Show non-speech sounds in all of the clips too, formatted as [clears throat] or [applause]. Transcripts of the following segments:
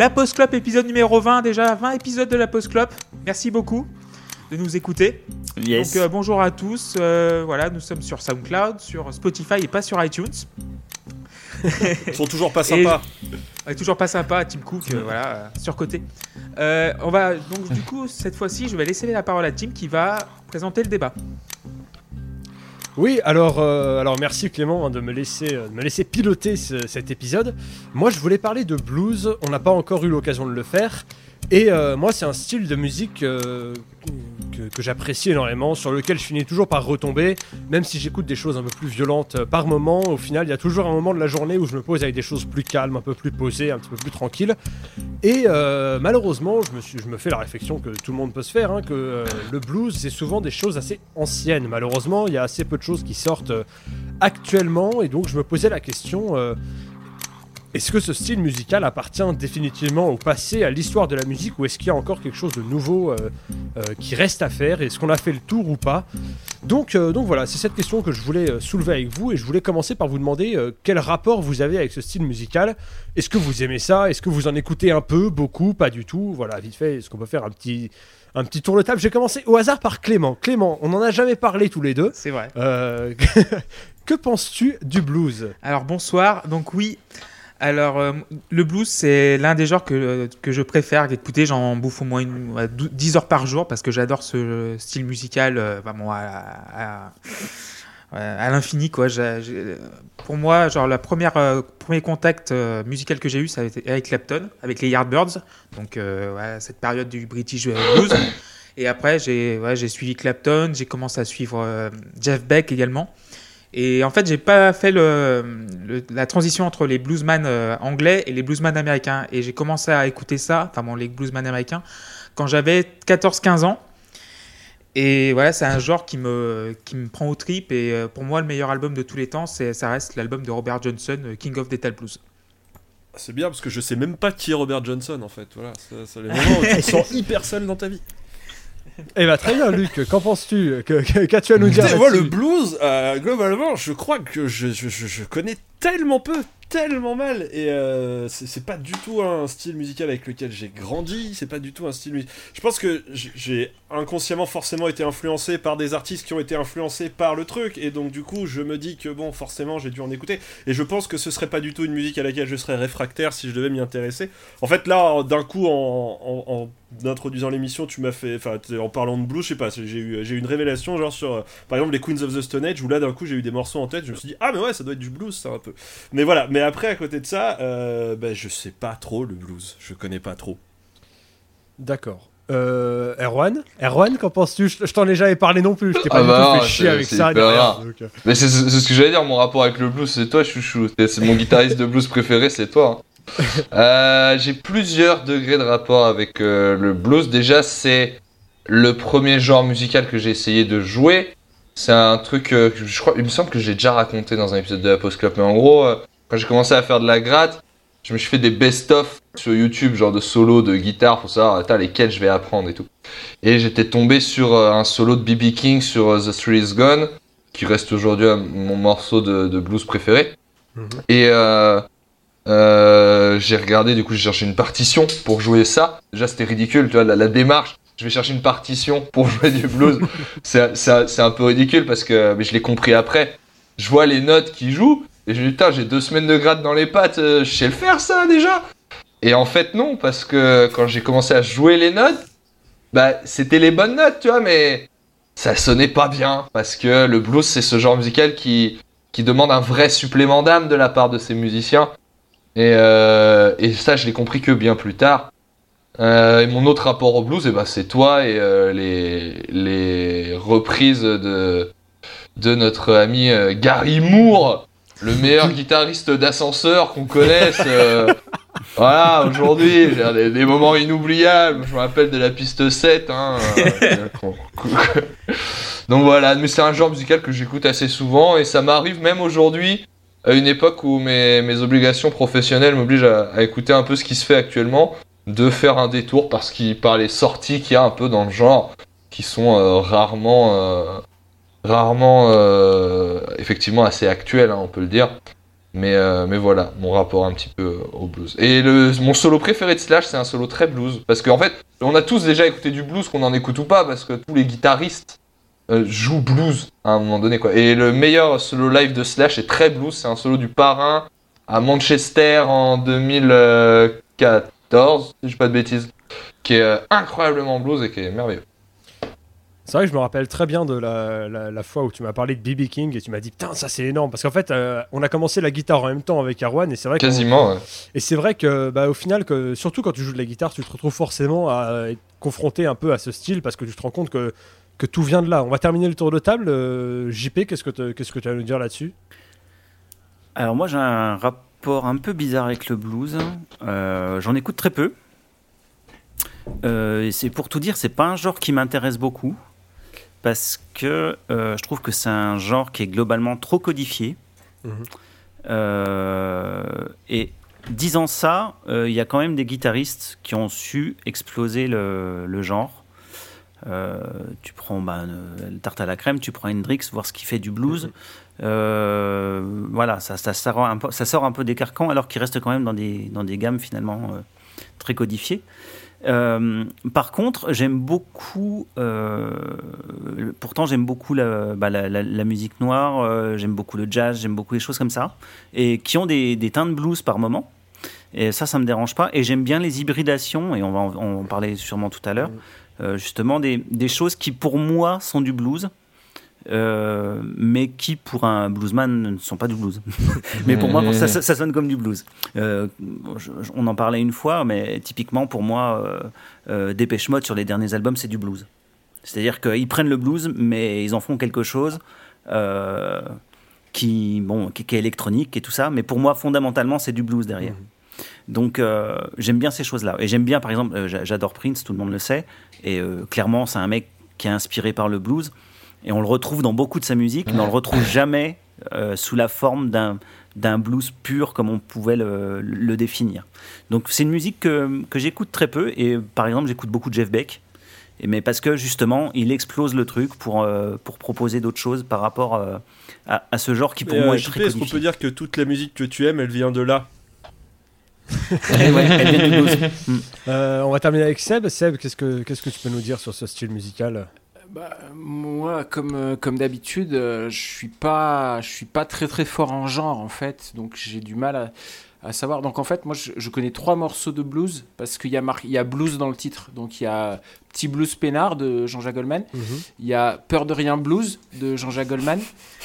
La Post Club, épisode numéro 20, déjà 20 épisodes de la Post Club. Merci beaucoup de nous écouter. Yes. Donc euh, bonjour à tous. Euh, voilà, nous sommes sur SoundCloud, sur Spotify et pas sur iTunes. Ils sont toujours pas [laughs] sympas. On est toujours pas sympa, Tim Cook, euh, voilà, euh, surcoté. Euh, on va donc du coup cette fois-ci, je vais laisser la parole à Tim qui va présenter le débat. Oui, alors, euh, alors merci Clément hein, de, me laisser, euh, de me laisser piloter ce- cet épisode. Moi, je voulais parler de blues. On n'a pas encore eu l'occasion de le faire. Et euh, moi, c'est un style de musique que, j'apprécie énormément, sur lequel je finis toujours par retomber, même si j'écoute des choses un peu plus violentes euh, par moment. Au final, il y a toujours un moment de la journée où je me pose avec des choses plus calmes, un peu plus posées, un petit peu plus tranquilles. Et euh, malheureusement, je me, fais la réflexion que tout le monde peut se faire, hein, que euh, le blues, c'est souvent des choses assez anciennes. Malheureusement, il y a assez peu de choses qui sortent actuellement, et donc je me posais la question. Est-ce que ce style musical appartient définitivement au passé, à l'histoire de la musique, ou est-ce qu'il y a encore quelque chose de nouveau euh, euh, qui reste à faire Est-ce qu'on a fait le tour ou pas? Donc, euh, donc voilà, c'est cette question que je voulais soulever avec vous, et je voulais commencer par vous demander quel rapport vous avez avec ce style musical? Est-ce que vous aimez ça? Est-ce que vous en écoutez un peu, beaucoup, pas du tout? Voilà, vite fait, est-ce qu'on peut faire un petit, un petit tour de table? J'ai commencé au hasard par Clément. Clément, on n'en a jamais parlé tous les deux. C'est vrai. Euh, [laughs] que penses-tu du blues? Alors bonsoir, donc oui. Alors euh, le blues c'est l'un des genres que, que je préfère écouter, j'en bouffe au moins une, ouais, dou- 10 heures par jour parce que j'adore ce style musical euh, à, l'infini quoi. Pour moi, genre euh, premier contact euh, musical que j'ai eu ça a été avec Clapton, avec les Yardbirds, donc euh, cette période du British blues. Et après j'ai j'ai suivi Clapton, j'ai commencé à suivre euh, Jeff Beck également. Et en fait, j'ai pas fait le, le- la transition entre les bluesman euh, anglais et les bluesman américains. Et j'ai commencé à écouter ça, enfin bon, les bluesman américains, quand j'avais 14-15 ans. Et voilà, c'est un genre qui me, qui me prend au trip. Et euh, pour moi, le meilleur album de tous les temps, c'est, ça reste l'album de Robert Johnson, euh, King of Metal Blues. C'est bien parce que je sais même pas qui est Robert Johnson en fait. Voilà, c'est c'est les moments où tu te sens [laughs] hyper seul dans ta vie. Eh ben très bien, Luc. Qu'en penses-tu Qu'as-tu à nous dire moi, le blues, euh, globalement, je crois que je, je, je- je connais tellement peu, tellement mal, et euh, c'est pas du tout un style musical avec lequel j'ai grandi, c'est pas du tout un style. Je pense que j'ai inconsciemment forcément été influencé par des artistes qui ont été influencés par le truc, et donc du coup, je me dis que bon, forcément, j'ai dû en écouter, et je pense que ce serait pas du tout une musique à laquelle je serais réfractaire si je devais m'y intéresser. En fait, là, d'un coup, en, introduisant l'émission, tu m'as fait, en parlant de blues, je sais pas, j'ai eu, j'ai une révélation, genre sur, euh, par exemple, les Queens of the Stone Age, où là, d'un coup, j'ai eu des morceaux en tête, je me suis dit, ah, mais ouais, ça doit être du blues, ça, un peu. Mais voilà, mais après, à côté de ça, euh, ben, je sais pas trop le blues, je connais pas trop. D'accord. Euh, Erwan? Erwan, qu'en penses-tu? Je je t'en ai jamais parlé non plus. Je t'ai pas Ah du bah tout non, fait chier avec ça. derrière, donc, euh. Mais c'est ce que j'allais dire, mon rapport avec le blues, c'est toi, chouchou. C'est mon guitariste de blues préféré, c'est toi. hein. [laughs] Euh, J'ai plusieurs degrés de rapport avec euh, le blues. Déjà, c'est le premier genre musical que j'ai essayé de jouer. C'est un truc euh, que je crois, il me semble que j'ai déjà raconté dans un épisode de la Post Club. Mais en gros, euh, quand j'ai commencé à faire de la gratte, je me suis fait des best-of sur YouTube, genre de solo de guitare pour savoir lesquels je vais apprendre et tout. Et j'étais tombé sur euh, un solo de BB King sur euh, The Three Is Gone, qui reste aujourd'hui un- mon morceau de, de blues préféré. Mhm. Et euh, euh, j'ai regardé, du coup, j'ai cherché une partition pour jouer ça. Déjà, c'était ridicule, tu vois, la, la démarche. Je vais chercher une partition pour [laughs] jouer du blues. c'est un peu ridicule parce que mais je l'ai compris après. Je vois les notes qui jouent et dis, putain, j'ai deux semaines de gratte dans les pattes, euh, je sais le faire ça déjà. Et en fait, non, parce que quand j'ai commencé à jouer les notes, bah, c'était les bonnes notes, tu vois, mais ça sonnait pas bien parce que le blues, c'est ce genre musical qui, qui demande un vrai supplément d'âme de la part de ses musiciens. Et, euh, et ça, je l'ai compris que bien plus tard. Euh, et mon autre rapport au blues, eh ben, c'est toi et les, les reprises de, de notre ami Gary Moore, le meilleur [laughs] guitariste d'ascenseur qu'on connaisse. euh, [laughs] voilà, aujourd'hui, des, des moments inoubliables. Je me rappelle de la piste 7. Hein, euh, [laughs] Donc voilà, mais c'est un genre musical que j'écoute assez souvent et ça m'arrive même aujourd'hui, à une époque où mes, mes obligations professionnelles m'obligent à, à écouter un peu ce qui se fait actuellement, de faire un détour parce qu'il par les sorties qu'il y a un peu dans le genre, qui sont euh, rarement, euh, rarement, euh, effectivement assez actuelles, hein, on peut le dire. Mais, euh, mais voilà, mon rapport un petit peu au blues. Et mon solo préféré de Slash, c'est un solo très blues. Parce qu'en fait, on a tous déjà écouté du blues, qu'on en écoute ou pas, parce que tous les guitaristes euh, jouent blues à un moment donné. Quoi. Et le meilleur solo live de Slash est très blues, c'est un solo du parrain à Manchester en 2014, si je dis pas de bêtises, qui est euh, incroyablement blues et qui est merveilleux. C'est vrai que je me rappelle très bien de la, la- la fois où tu m'as parlé de BB King et tu m'as dit putain ça c'est énorme parce qu'en fait euh, on a commencé la guitare en même temps avec Arwan et c'est vrai Quasiment, ouais. et c'est vrai que bah, au final que surtout quand tu joues de la guitare tu te retrouves forcément à être confronté un peu à ce style parce que tu te rends compte que, que tout vient de là. On va terminer le tour de table. Euh, JP qu'est-ce que te- qu'est-ce que tu vas nous dire là-dessus? Alors moi j'ai un rapport un peu bizarre avec le blues. Euh, J'en écoute très peu. Euh, et c'est pour tout dire, c'est pas un genre qui m'intéresse beaucoup parce que euh, je trouve que c'est un genre qui est globalement trop codifié. Mhm. Euh, et disant ça, euh, il y a quand même des guitaristes qui ont su exploser le, le genre. Tu prends bah, tarte à la crème, tu prends Hendrix, voir ce qu'il fait du blues. Euh, voilà, ça, ça, sort un peu, ça sort un peu des carcans alors qu'il reste quand même dans des, dans des gammes finalement très codifiées. Euh, par contre, j'aime beaucoup, euh, pourtant j'aime beaucoup la, bah, la, la- la musique noire, euh, j'aime beaucoup le jazz, j'aime beaucoup les choses comme ça, et qui ont des, des teintes blues par moment. Et ça, ça me dérange pas. Et j'aime bien les hybridations, et on va en, en parler sûrement tout à l'heure, euh, justement des, des choses qui pour moi sont du blues. Euh, mais qui pour un bluesman ne sont pas du blues. [laughs] mais pour moi, ça, ça- ça sonne comme du blues. Euh, je- je- on en parlait une fois, mais typiquement pour moi, euh, euh, Dépêche Mode sur les derniers albums, c'est du blues. C'est-à-dire qu'ils prennent le blues, mais ils en font quelque chose qui, bon, qui, qui est électronique et tout ça. Mais pour moi, fondamentalement, c'est du blues derrière. Donc euh, j'aime bien ces choses-là. Et j'aime bien, par exemple, j'a- j'adore Prince, tout le monde le sait. Et clairement, c'est un mec qui est inspiré par le blues. Et on le retrouve dans beaucoup de sa musique, mais on le retrouve jamais euh, sous la forme d'un d'un blues pur comme on pouvait le, le définir. Donc c'est une musique que, que j'écoute très peu. Et par exemple, j'écoute beaucoup de Jeff Beck. Et, mais parce que justement, il explose le truc pour, euh, pour proposer d'autres choses par rapport euh, à, à ce genre qui pour Et, moi euh, est JP, très est-ce qu'on peut dire que toute la musique que tu aimes, elle vient de là [laughs] Eh ouais, elle vient du blues. [laughs] Euh, On va terminer avec Seb. Seb, qu'est-ce que qu'est-ce que tu peux nous dire sur ce style musical? Bah, moi, comme, euh, comme d'habitude, euh, je suis pas, je suis pas très très fort en genre en fait, donc j'ai du mal à, à savoir. Donc en fait, moi, je, je connais trois morceaux de blues parce qu'il y a mar- il y a blues dans le titre. Donc il y a Petit blues peinard de Jean-Jacques Goldman, il y a Peur de rien blues de Jean-Jacques Goldman,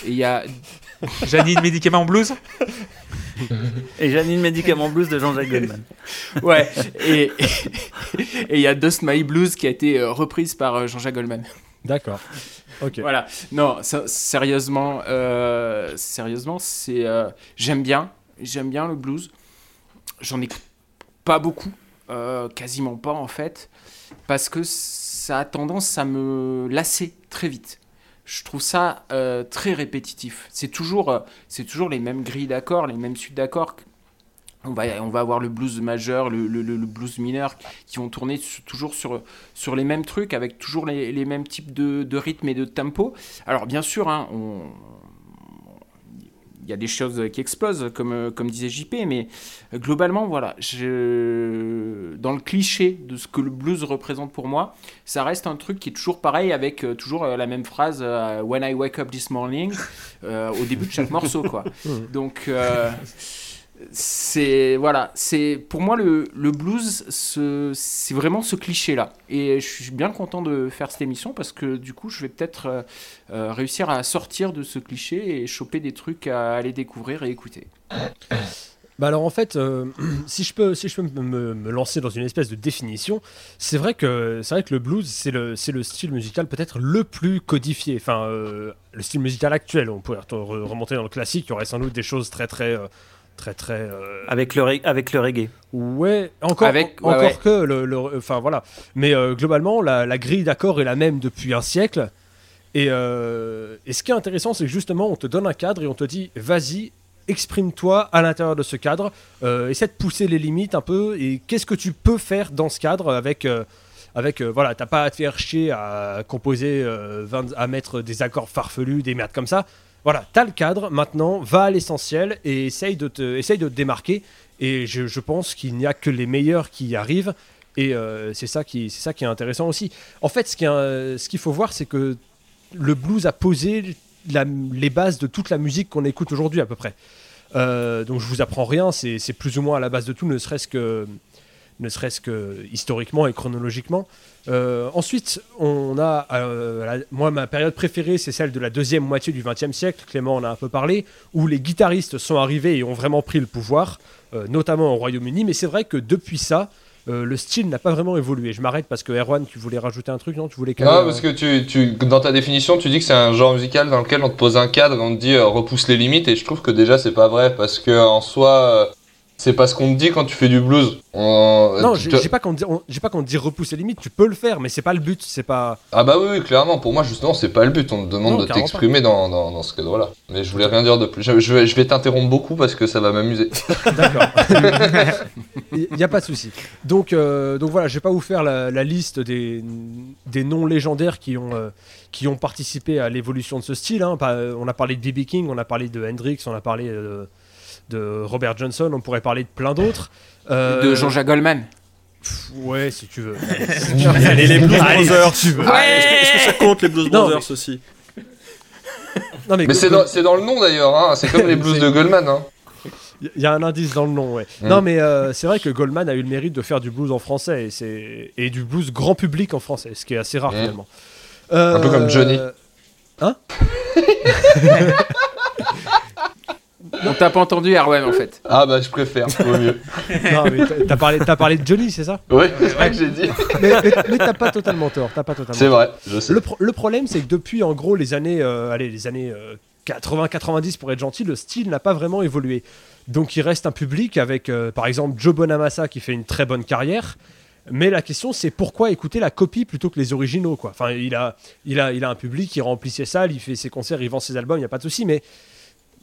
et il y a [laughs] Janine Médicament Blues [laughs] Et Janine Médicament Blues de Jean-Jacques Goldman. ouais, et et il y a Dust My Blues qui a été euh, reprise par Jean-Jacques Goldman. D'accord. Ok. Voilà. Non, sérieusement, euh, sérieusement, c'est euh, j'aime bien, j'aime bien le blues. J'en écoute pas beaucoup, euh, quasiment pas en fait, parce que ça a tendance à me lasser très vite. Je trouve ça très répétitif. C'est toujours, c'est toujours les mêmes grilles d'accords, les mêmes suites d'accords. On va, on va avoir le blues majeur, le, le- blues mineur qui vont tourner su- toujours sur, sur les mêmes trucs, avec toujours les, les mêmes types de, de rythmes et de tempo. Alors bien sûr, hein, on- il y a des choses qui explosent, comme, comme disait JP, mais globalement, voilà, je... dans le cliché de ce que le blues représente pour moi, ça reste un truc qui est toujours pareil, avec euh, toujours euh, la même phrase euh, When I wake up this morning, au début de chaque morceau, quoi. [laughs] Donc, c'est voilà, c'est pour moi le, blues, ce- c'est vraiment ce cliché-là. Et je suis bien content de faire cette émission parce que du coup, je vais peut-être euh, euh, réussir à sortir de ce cliché et choper des trucs à aller découvrir et écouter. Bah alors en fait, euh, [clears throat] si je peux, si je peux me, lancer dans une espèce de définition, c'est vrai que c'est vrai que le blues c'est le c'est le style musical peut-être le plus codifié. Enfin, le style musical actuel. On pourrait re- remonter dans le classique, il y aurait sans doute des choses très très très très. euh, Avec le, avec le reggae. Ouais, encore, Avec- en- ouais, encore ouais. que le, enfin voilà. Mais euh, globalement, la, la grille d'accords est la même depuis un siècle. Et, euh, et ce qui est intéressant, c'est que justement, on te donne un cadre et on te dit, vas-y, exprime-toi à l'intérieur de ce cadre, euh, essaie de pousser les limites un peu, et qu'est-ce que tu peux faire dans ce cadre avec, euh, avec euh, voilà, t'as pas à te faire chier à composer, euh, 20 à mettre des accords farfelus, des merdes comme ça. Voilà, t'as le cadre, maintenant, va à l'essentiel et essaye de te, essaye de te démarquer. Et je, pense qu'il n'y a que les meilleurs qui y arrivent. Et euh, c'est ça, qui- ça qui est intéressant aussi. En fait, ce qu'il faut voir, c'est que le blues a posé les bases de toute la musique qu'on écoute aujourd'hui à peu près. Euh, donc je vous apprends rien, c'est plus ou moins à la base de tout, ne serait-ce que, ne serait-ce que historiquement et chronologiquement. Euh, ensuite, on a, euh, la- moi ma période préférée, c'est celle de la deuxième moitié du XXe siècle. Clément en a un peu parlé, où les guitaristes sont arrivés et ont vraiment pris le pouvoir, euh, notamment au Royaume-Uni. Mais c'est vrai que depuis ça, le style n'a pas vraiment évolué. Je m'arrête parce que Erwan, tu voulais rajouter un truc, non? Tu voulais caler, Non, parce que tu, tu, dans ta définition, tu dis que c'est un genre musical dans lequel on te pose un cadre on te dit repousse les limites, et je trouve que déjà c'est pas vrai, parce que en soi, c'est pas ce qu'on te dit quand tu fais du blues. On- Non, tu j'ai te- pas qu'on dit, on- j'ai pas qu'on te dit repousser les limites. Tu peux le faire, mais c'est pas le but. C'est pas. Ah bah oui, oui, clairement, pour moi justement c'est pas le but, on te demande Non, de t'exprimer dans, dans, dans ce cadre-là. Mais je voulais rien dire de plus, je, je vais, je vais t'interrompre beaucoup parce que ça va m'amuser. [laughs] [laughs] D'accord. [laughs] Il n'y a pas de souci. Donc, euh, donc voilà, je vais pas vous faire la, la liste des, des noms légendaires qui ont, euh, qui ont participé à l'évolution de ce style. hein. On a parlé de B.B. King, on a parlé de Hendrix, on a parlé euh, de Robert Johnson, on pourrait parler de plein d'autres. Euh, De Jean-Jacques Goldman. pff, Ouais, si tu veux. [laughs] Allez, les Blues Allez, Brothers. si tu veux. Ah, Est-ce que, ça compte les Blues Non, Brothers aussi? Non, mais Mais c'est dans, le nom d'ailleurs, hein. c'est comme les blues de Goldman. Hein. Il y a un indice dans le nom, ouais. Mm. Non, mais euh, c'est vrai que Goldman a eu le mérite de faire du blues en français et, c'est- et du blues grand public en français, ce qui est assez rare Mm. finalement. Euh, Un peu comme Johnny. Hein? [laughs] On t'a pas entendu, Erwan, en fait. Ah bah je préfère, vaut mieux. [laughs] Non, mais t'as- t'as parlé, t'as parlé de Johnny, c'est ça? Oui, c'est vrai que j'ai dit. Mais, mais- mais t'as pas totalement tort. T'as pas totalement C'est vrai, je sais. Le, pro- le problème, c'est que depuis en gros les années, euh, allez, les années 80-90 pour être gentil, le style n'a pas vraiment évolué. Donc il reste un public avec, euh, par exemple, Joe Bonamassa qui fait une très bonne carrière. Mais la question, c'est pourquoi écouter la copie plutôt que les originaux, quoi? Enfin, il a, il a, il a un public, il remplit ses salles, il fait ses concerts, il vend ses albums, il n'y a pas de souci. Mais,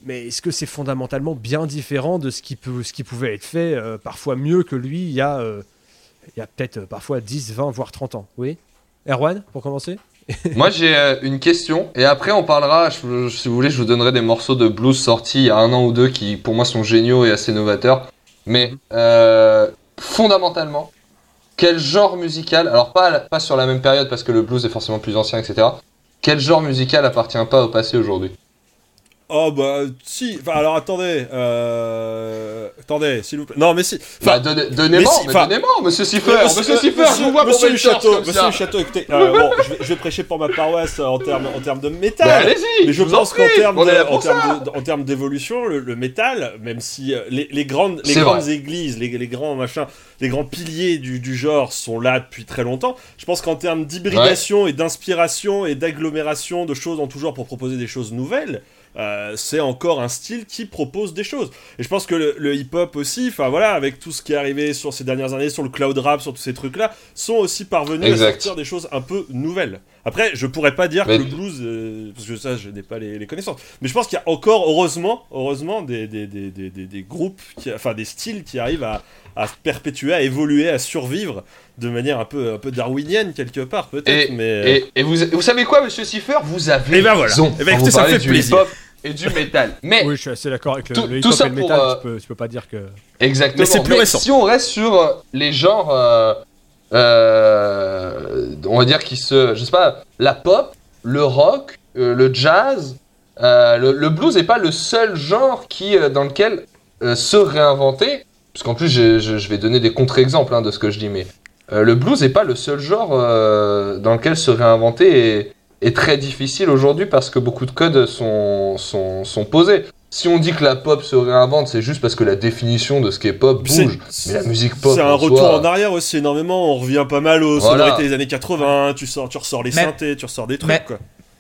mais est-ce que c'est fondamentalement bien différent de ce qui, peut, ce qui pouvait être fait, euh, parfois mieux que lui, il y a, euh, peut-être euh, parfois 10, 20, voire 30 ans? Oui Erwan, pour commencer? [laughs] Moi j'ai une question, et après on parlera, si vous voulez, je vous donnerai des morceaux de blues sortis il y a un an ou deux qui pour moi sont géniaux et assez novateurs. Mais fondamentalement, quel genre musical, alors pas, pas sur la même période parce que le blues est forcément plus ancien, etc. Quel genre musical appartient pas au passé aujourd'hui? Oh bah si, enfin alors attendez, euh... attendez, s'il vous plaît. Non mais si, Bah enfin, donnez-moi, si, enfin- donnez-moi, monsieur Siffer, Euh, monsieur Siffer, je vous vois monsieur pour château, monsieur ça. le château, écoutez, euh, bon, je vais, je vais prêcher pour ma paroisse euh, en termes en termes de métal. Bah, allez-y, Mais je pense qu'en termes en termes d'évolution, le, le métal, même si euh, les, les grandes, les grandes vrai. églises, les, les grands machins, les grands piliers du, du genre sont là depuis très longtemps. Je pense qu'en termes d'hybridation et d'inspiration et d'agglomération de choses en tout genre pour proposer des choses nouvelles, euh, c'est encore un style qui propose des choses. Et je pense que le, le hip-hop aussi, enfin voilà, avec tout ce qui est arrivé sur ces dernières années, sur le cloud rap, sur tous ces trucs-là, sont aussi parvenus Exact. à sortir des choses un peu nouvelles. Après, je pourrais pas dire Mais- que le blues, euh, parce que ça, je n'ai pas les, les connaissances. Mais je pense qu'il y a encore, heureusement, heureusement, des, des, des, des, groupes, qui, enfin des styles qui arrivent à, à se perpétuer, à évoluer, à survivre de manière un peu, un peu darwinienne quelque part, peut-être. Et, mais et, et vous, vous savez quoi, monsieur Siffer Vous avez Eh ben voilà. raison. Eh ben quand écoutez, vous ça me fait du plaisir. hip-hop et du métal. Mais Oui, je suis assez d'accord avec le, Tout- le hip-hop ça et le pour, métal. euh, Tu, peux, tu peux pas dire que. Exactement. Mais c'est plus récent. Si on reste sur euh, les genres, euh, euh, on va dire qui se, je sais pas, la pop, le rock, euh, le jazz, euh, le, le blues n'est pas le seul genre qui euh, dans lequel euh, se réinventer. Parce qu'en plus, je, je- je vais donner des contre-exemples hein, de ce que je dis, mais euh, le blues n'est pas le seul genre euh, dans lequel se réinventer est, est très difficile aujourd'hui parce que beaucoup de codes sont, sont, sont posés. Si on dit que la pop se réinvente, c'est juste parce que la définition de ce qu'est pop C'est- bouge. Mais la musique pop, C'est un en retour soi- en arrière aussi énormément. On revient pas mal aux Voilà. sonorités des années 80. Tu sors, tu ressors les Mais- synthés, tu ressors des trucs. Mais- quoi.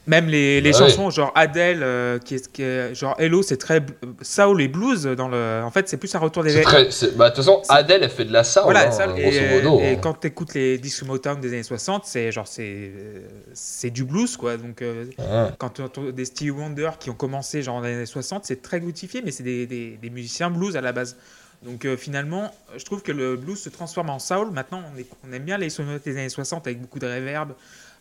Même les, les Bah chansons, genre Adele, euh, qui est, qui est- genre Hello, c'est très soul et blues. Dans le, en fait, c'est plus un retour des. Très. Bah, de toute façon, Adele, elle fait de la soul, Voilà, hein, ça, et, modo. et hein. quand tu écoutes les disques Motown des années 60, c'est genre c'est euh, c'est du blues quoi. Donc euh, Ouais. quand tu entends des Stevie Wonder qui ont commencé genre dans les années 60, c'est très glutifié, mais c'est des, des- des musiciens blues à la base. Donc euh, finalement, je trouve que le blues se transforme en soul. Maintenant, on, est- on aime bien les sonorités des années 60 avec beaucoup de reverb,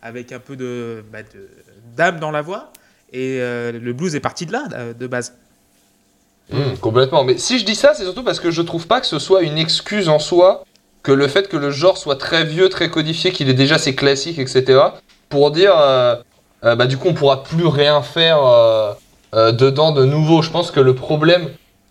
avec un peu de bah, de- d'âme dans la voix. Et euh, le blues est parti de là, euh, de base. Hmm, complètement. Mais si je dis ça, c'est surtout parce que je trouve pas que ce soit une excuse en soi que le fait que le genre soit très vieux, très codifié, qu'il ait déjà ses classiques, etc. Pour dire, euh, bah du coup, on pourra plus rien faire dedans de nouveau. Je pense que le problème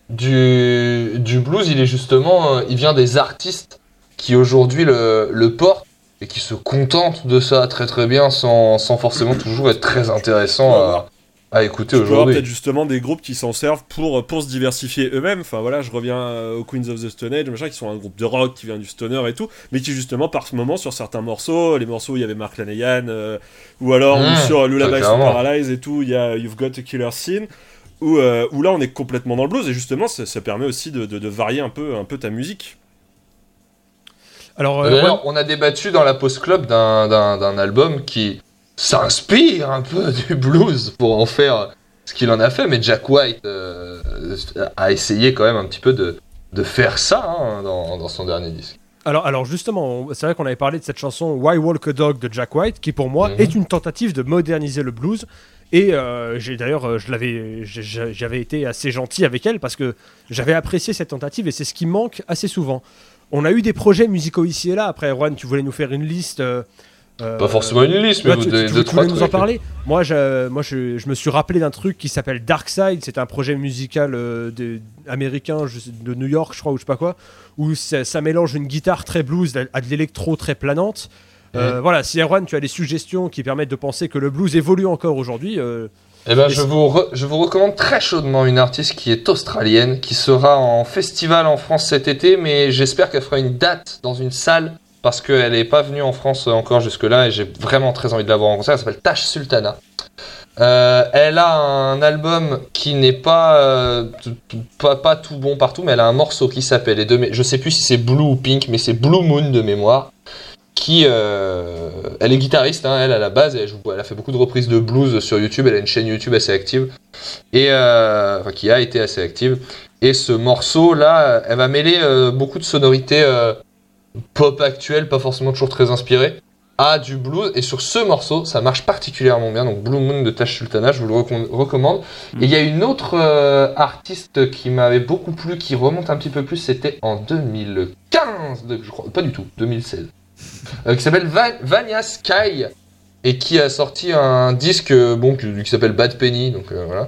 du, du blues, il est justement, il vient des artistes qui aujourd'hui le, le portent et qui se contentent de ça très très bien sans, sans forcément toujours être très intéressant à, à écouter aujourd'hui. peut-être justement des groupes qui s'en servent pour, pour se diversifier eux-mêmes. Enfin voilà, je reviens euh, aux Queens of the Stone Age, machin, qui sont un groupe de rock qui vient du stoner et tout, mais qui justement par ce moment sur certains morceaux, les morceaux où il y avait Mark Lanegan, euh, ou alors ou Mmh, sur Lullaby. Paralyze et tout, il y a You've Got a Killer Scene. Où, euh, où là on est complètement dans le blues et justement ça, ça permet aussi de, de- de varier un peu, un peu ta musique. Alors, euh, on a débattu dans la Post Club d'un- d'un d'un album qui s'inspire un peu [laughs] du blues pour en faire ce qu'il en a fait, mais Jack White euh, a essayé quand même un petit peu de, de faire ça hein, dans, dans son dernier disque. Alors, alors justement, c'est vrai qu'on avait parlé de cette chanson Why Walk a Dog de Jack White, qui pour moi Mhm. est une tentative de moderniser le blues. Et euh, j'ai d'ailleurs, je l'avais, j'avais été assez gentil avec elle parce que j'avais apprécié cette tentative et c'est ce qui manque assez souvent. On a eu des projets musicaux ici et là. Après, Juan, tu voulais nous faire une liste. euh, euh, Pas forcément une liste, mais Bah, vous tu, donnez tu- deux, tu trois voulais nous en parler Moi, je, moi je, je me suis rappelé d'un truc qui s'appelle Dark Side. C'est un projet musical euh, de- américain je de New York, je crois, ou je sais pas quoi, où ça, ça mélange une guitare très blues à de l'électro très planante. Euh, Voilà, si Erwan, tu as des suggestions qui permettent de penser que le blues évolue encore aujourd'hui, euh, Eh ben, je vous, re- je vous recommande très chaudement une artiste qui est australienne, qui sera en festival en France cet été, mais j'espère qu'elle fera une date dans une salle, parce qu'elle n'est pas venue en France encore jusque-là, et j'ai vraiment très envie de la voir en concert. Elle s'appelle Tash Sultana. Euh, elle a un album qui n'est pas, euh, pas, pas tout bon partout, mais elle a un morceau qui s'appelle, je sais plus si c'est Blue ou Pink, mais c'est Blue Moon de mémoire qui euh, elle est guitariste hein, elle à la base elle, elle a fait beaucoup de reprises de blues sur YouTube elle a une chaîne YouTube assez active. Et euh, enfin, qui a été assez active. Et ce morceau là elle va mêler euh, beaucoup de sonorités pop actuelles pas forcément toujours très inspirées à du blues. Et sur ce morceau ça marche particulièrement bien. Donc Blue Moon de Tash Sultana je vous le recom- recommande. Et il y a une autre artiste qui m'avait beaucoup plu qui remonte un petit peu plus c'était en 2015 de- je crois pas du tout 2016 euh, qui s'appelle Va- Vanya Sky et qui a sorti un disque euh, bon qui, qui s'appelle Bad Penny donc euh, voilà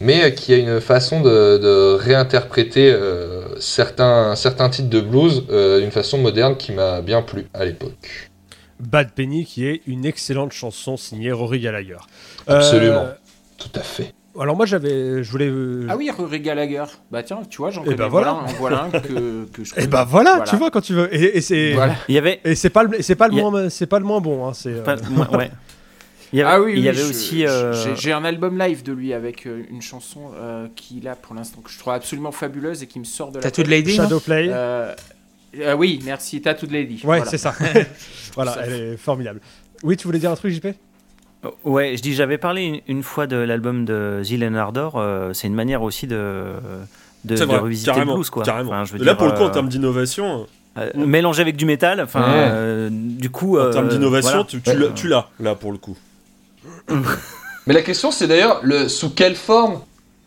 mais qui a une façon de, de réinterpréter euh, certains certains titres de blues d'une façon moderne qui m'a bien plu à l'époque Bad Penny, qui est une excellente chanson signée Rory Gallagher. Absolument. tout à fait alors moi, j'avais, je voulais. euh, Ah oui, Rory Gallagher. Bah tiens, tu vois, j'en Eh connais ben voilà. voilà. un- voilà un que, [laughs] que je Et connais. bah voilà, Voilà. tu vois quand tu veux. Et, et c'est, Voilà. Il y avait. et c'est pas, le, c'est pas le a- moins, c'est pas le moins bon. Hein, c'est. euh, pas- ouais. [laughs] Il y avait, Ah oui, il y avait je- aussi. euh, J'ai j'ai un album live de lui avec euh, une chanson euh, qu'il a pour l'instant que je trouve absolument fabuleuse et qui me sort de la Tattoo tête. de Lady Shadowplay. Euh, euh, oui, merci, Tattoo de Lady. ouais, Voilà. c'est ça. [laughs] voilà, Ça elle est formidable. Oui, tu voulais dire un truc, JP Ouais, je dis, j'avais parlé une, une fois de l'album de Zilen Ardor. euh, c'est une manière aussi de, de, C'est de vrai, revisiter le blues, quoi. carrément. Enfin, je veux Là, dire, pour le coup, en euh, termes d'innovation, euh, mélangé avec du métal. Enfin, Ouais. euh, du coup. en euh, termes d'innovation, voilà. tu, tu l'as- tu l'as, là, pour le coup. [laughs] Mais la question, c'est d'ailleurs le, sous quelle forme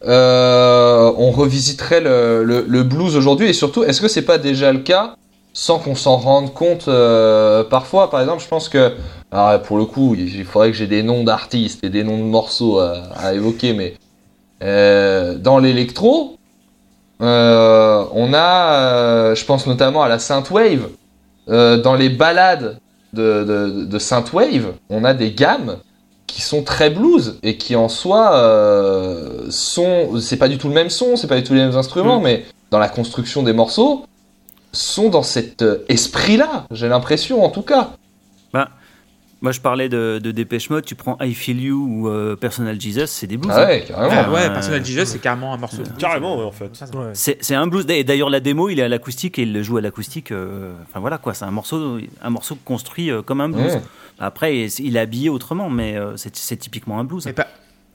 euh, on revisiterait le, le- le blues aujourd'hui? Et surtout, est-ce que c'est pas déjà le cas sans qu'on s'en rende compte euh, parfois Par exemple, je pense que, alors, pour le coup, il faudrait que j'ai des noms d'artistes et des noms de morceaux à, à évoquer, mais euh, dans l'électro, euh, on a, je pense notamment à la synthwave, dans les balades de, de, de synthwave, on a des gammes qui sont très blues et qui en soi sont c'est pas du tout le même son c'est pas du tout les mêmes instruments Mm. mais dans la construction des morceaux sont dans cet euh, esprit là j'ai l'impression en tout cas Moi, je parlais de, de Dépêche Mode. Tu prends I Feel You ou euh, Personal Jesus, c'est des blues. ah hein. ouais carrément Ah ouais, Euh, Personal Jesus, c'est carrément un morceau. de blues. Carrément, ouais, en fait. C'est c'est un blues. Et d'ailleurs, la démo, il est à l'acoustique et il le joue à l'acoustique. euh, Enfin voilà quoi, c'est un morceau, un morceau construit euh, comme un blues. Après, il est habillé autrement, mais euh, c'est c'est typiquement un blues. Mais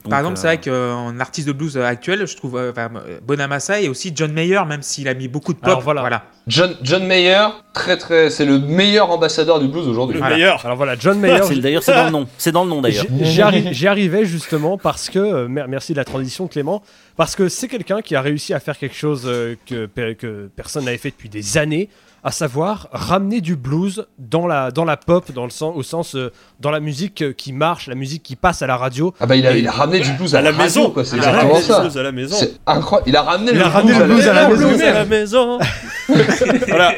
Par exemple, euh, c'est vrai qu'en artiste de blues actuel, je trouve euh, enfin, euh, Bonamassa et aussi John Mayer, même s'il a mis beaucoup de pop. Alors, voilà. John, John Mayer, très très, c'est le meilleur ambassadeur du blues aujourd'hui. Le Voilà. meilleur. Alors voilà, John Mayer. [laughs] c'est- D'ailleurs, c'est dans le nom. C'est dans le nom d'ailleurs. J'y j'y arri- j'y arrivais justement parce que, euh, mer- merci de la transition Clément, parce que c'est quelqu'un qui a réussi à faire quelque chose euh, que personne n'avait fait depuis des années, à savoir ramener du blues dans la, dans la pop, dans le sens, au sens euh, dans la musique euh, qui marche, la musique qui passe à la radio. Ah bah il a, il a ramené du blues à, À la radio, maison. quoi. C'est Il a exactement ramené ça. le blues à la maison. C'est incroyable. Il a ramené Il le a ramené blues le blues à la maison. blues à la maison. [laughs] voilà.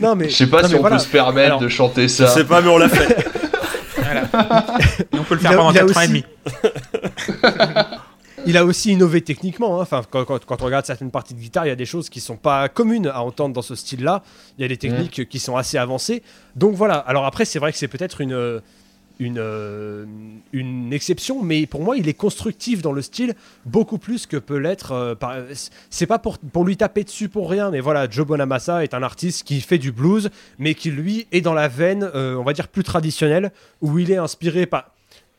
Non mais Je sais pas non, si on voilà. peut se permettre Alors, de chanter Je ça. sais pas, mais on l'a fait. [laughs] Et on peut le faire a- pendant il a 4 ans et demi. [laughs] Il a aussi innové techniquement. hein. Enfin, quand, quand- quand on regarde certaines parties de guitare, il y a des choses qui sont pas communes à entendre dans ce style-là. Il y a des techniques qui sont assez avancées. Donc voilà. Alors après, c'est vrai que c'est peut-être une une, euh, une exception, mais pour moi, il est constructif dans le style beaucoup plus que peut l'être. euh, c'est pas pour, pour lui taper dessus pour rien, mais voilà, Joe Bonamassa est un artiste qui fait du blues, mais qui lui est dans la veine, euh, on va dire plus traditionnelle, où il est inspiré par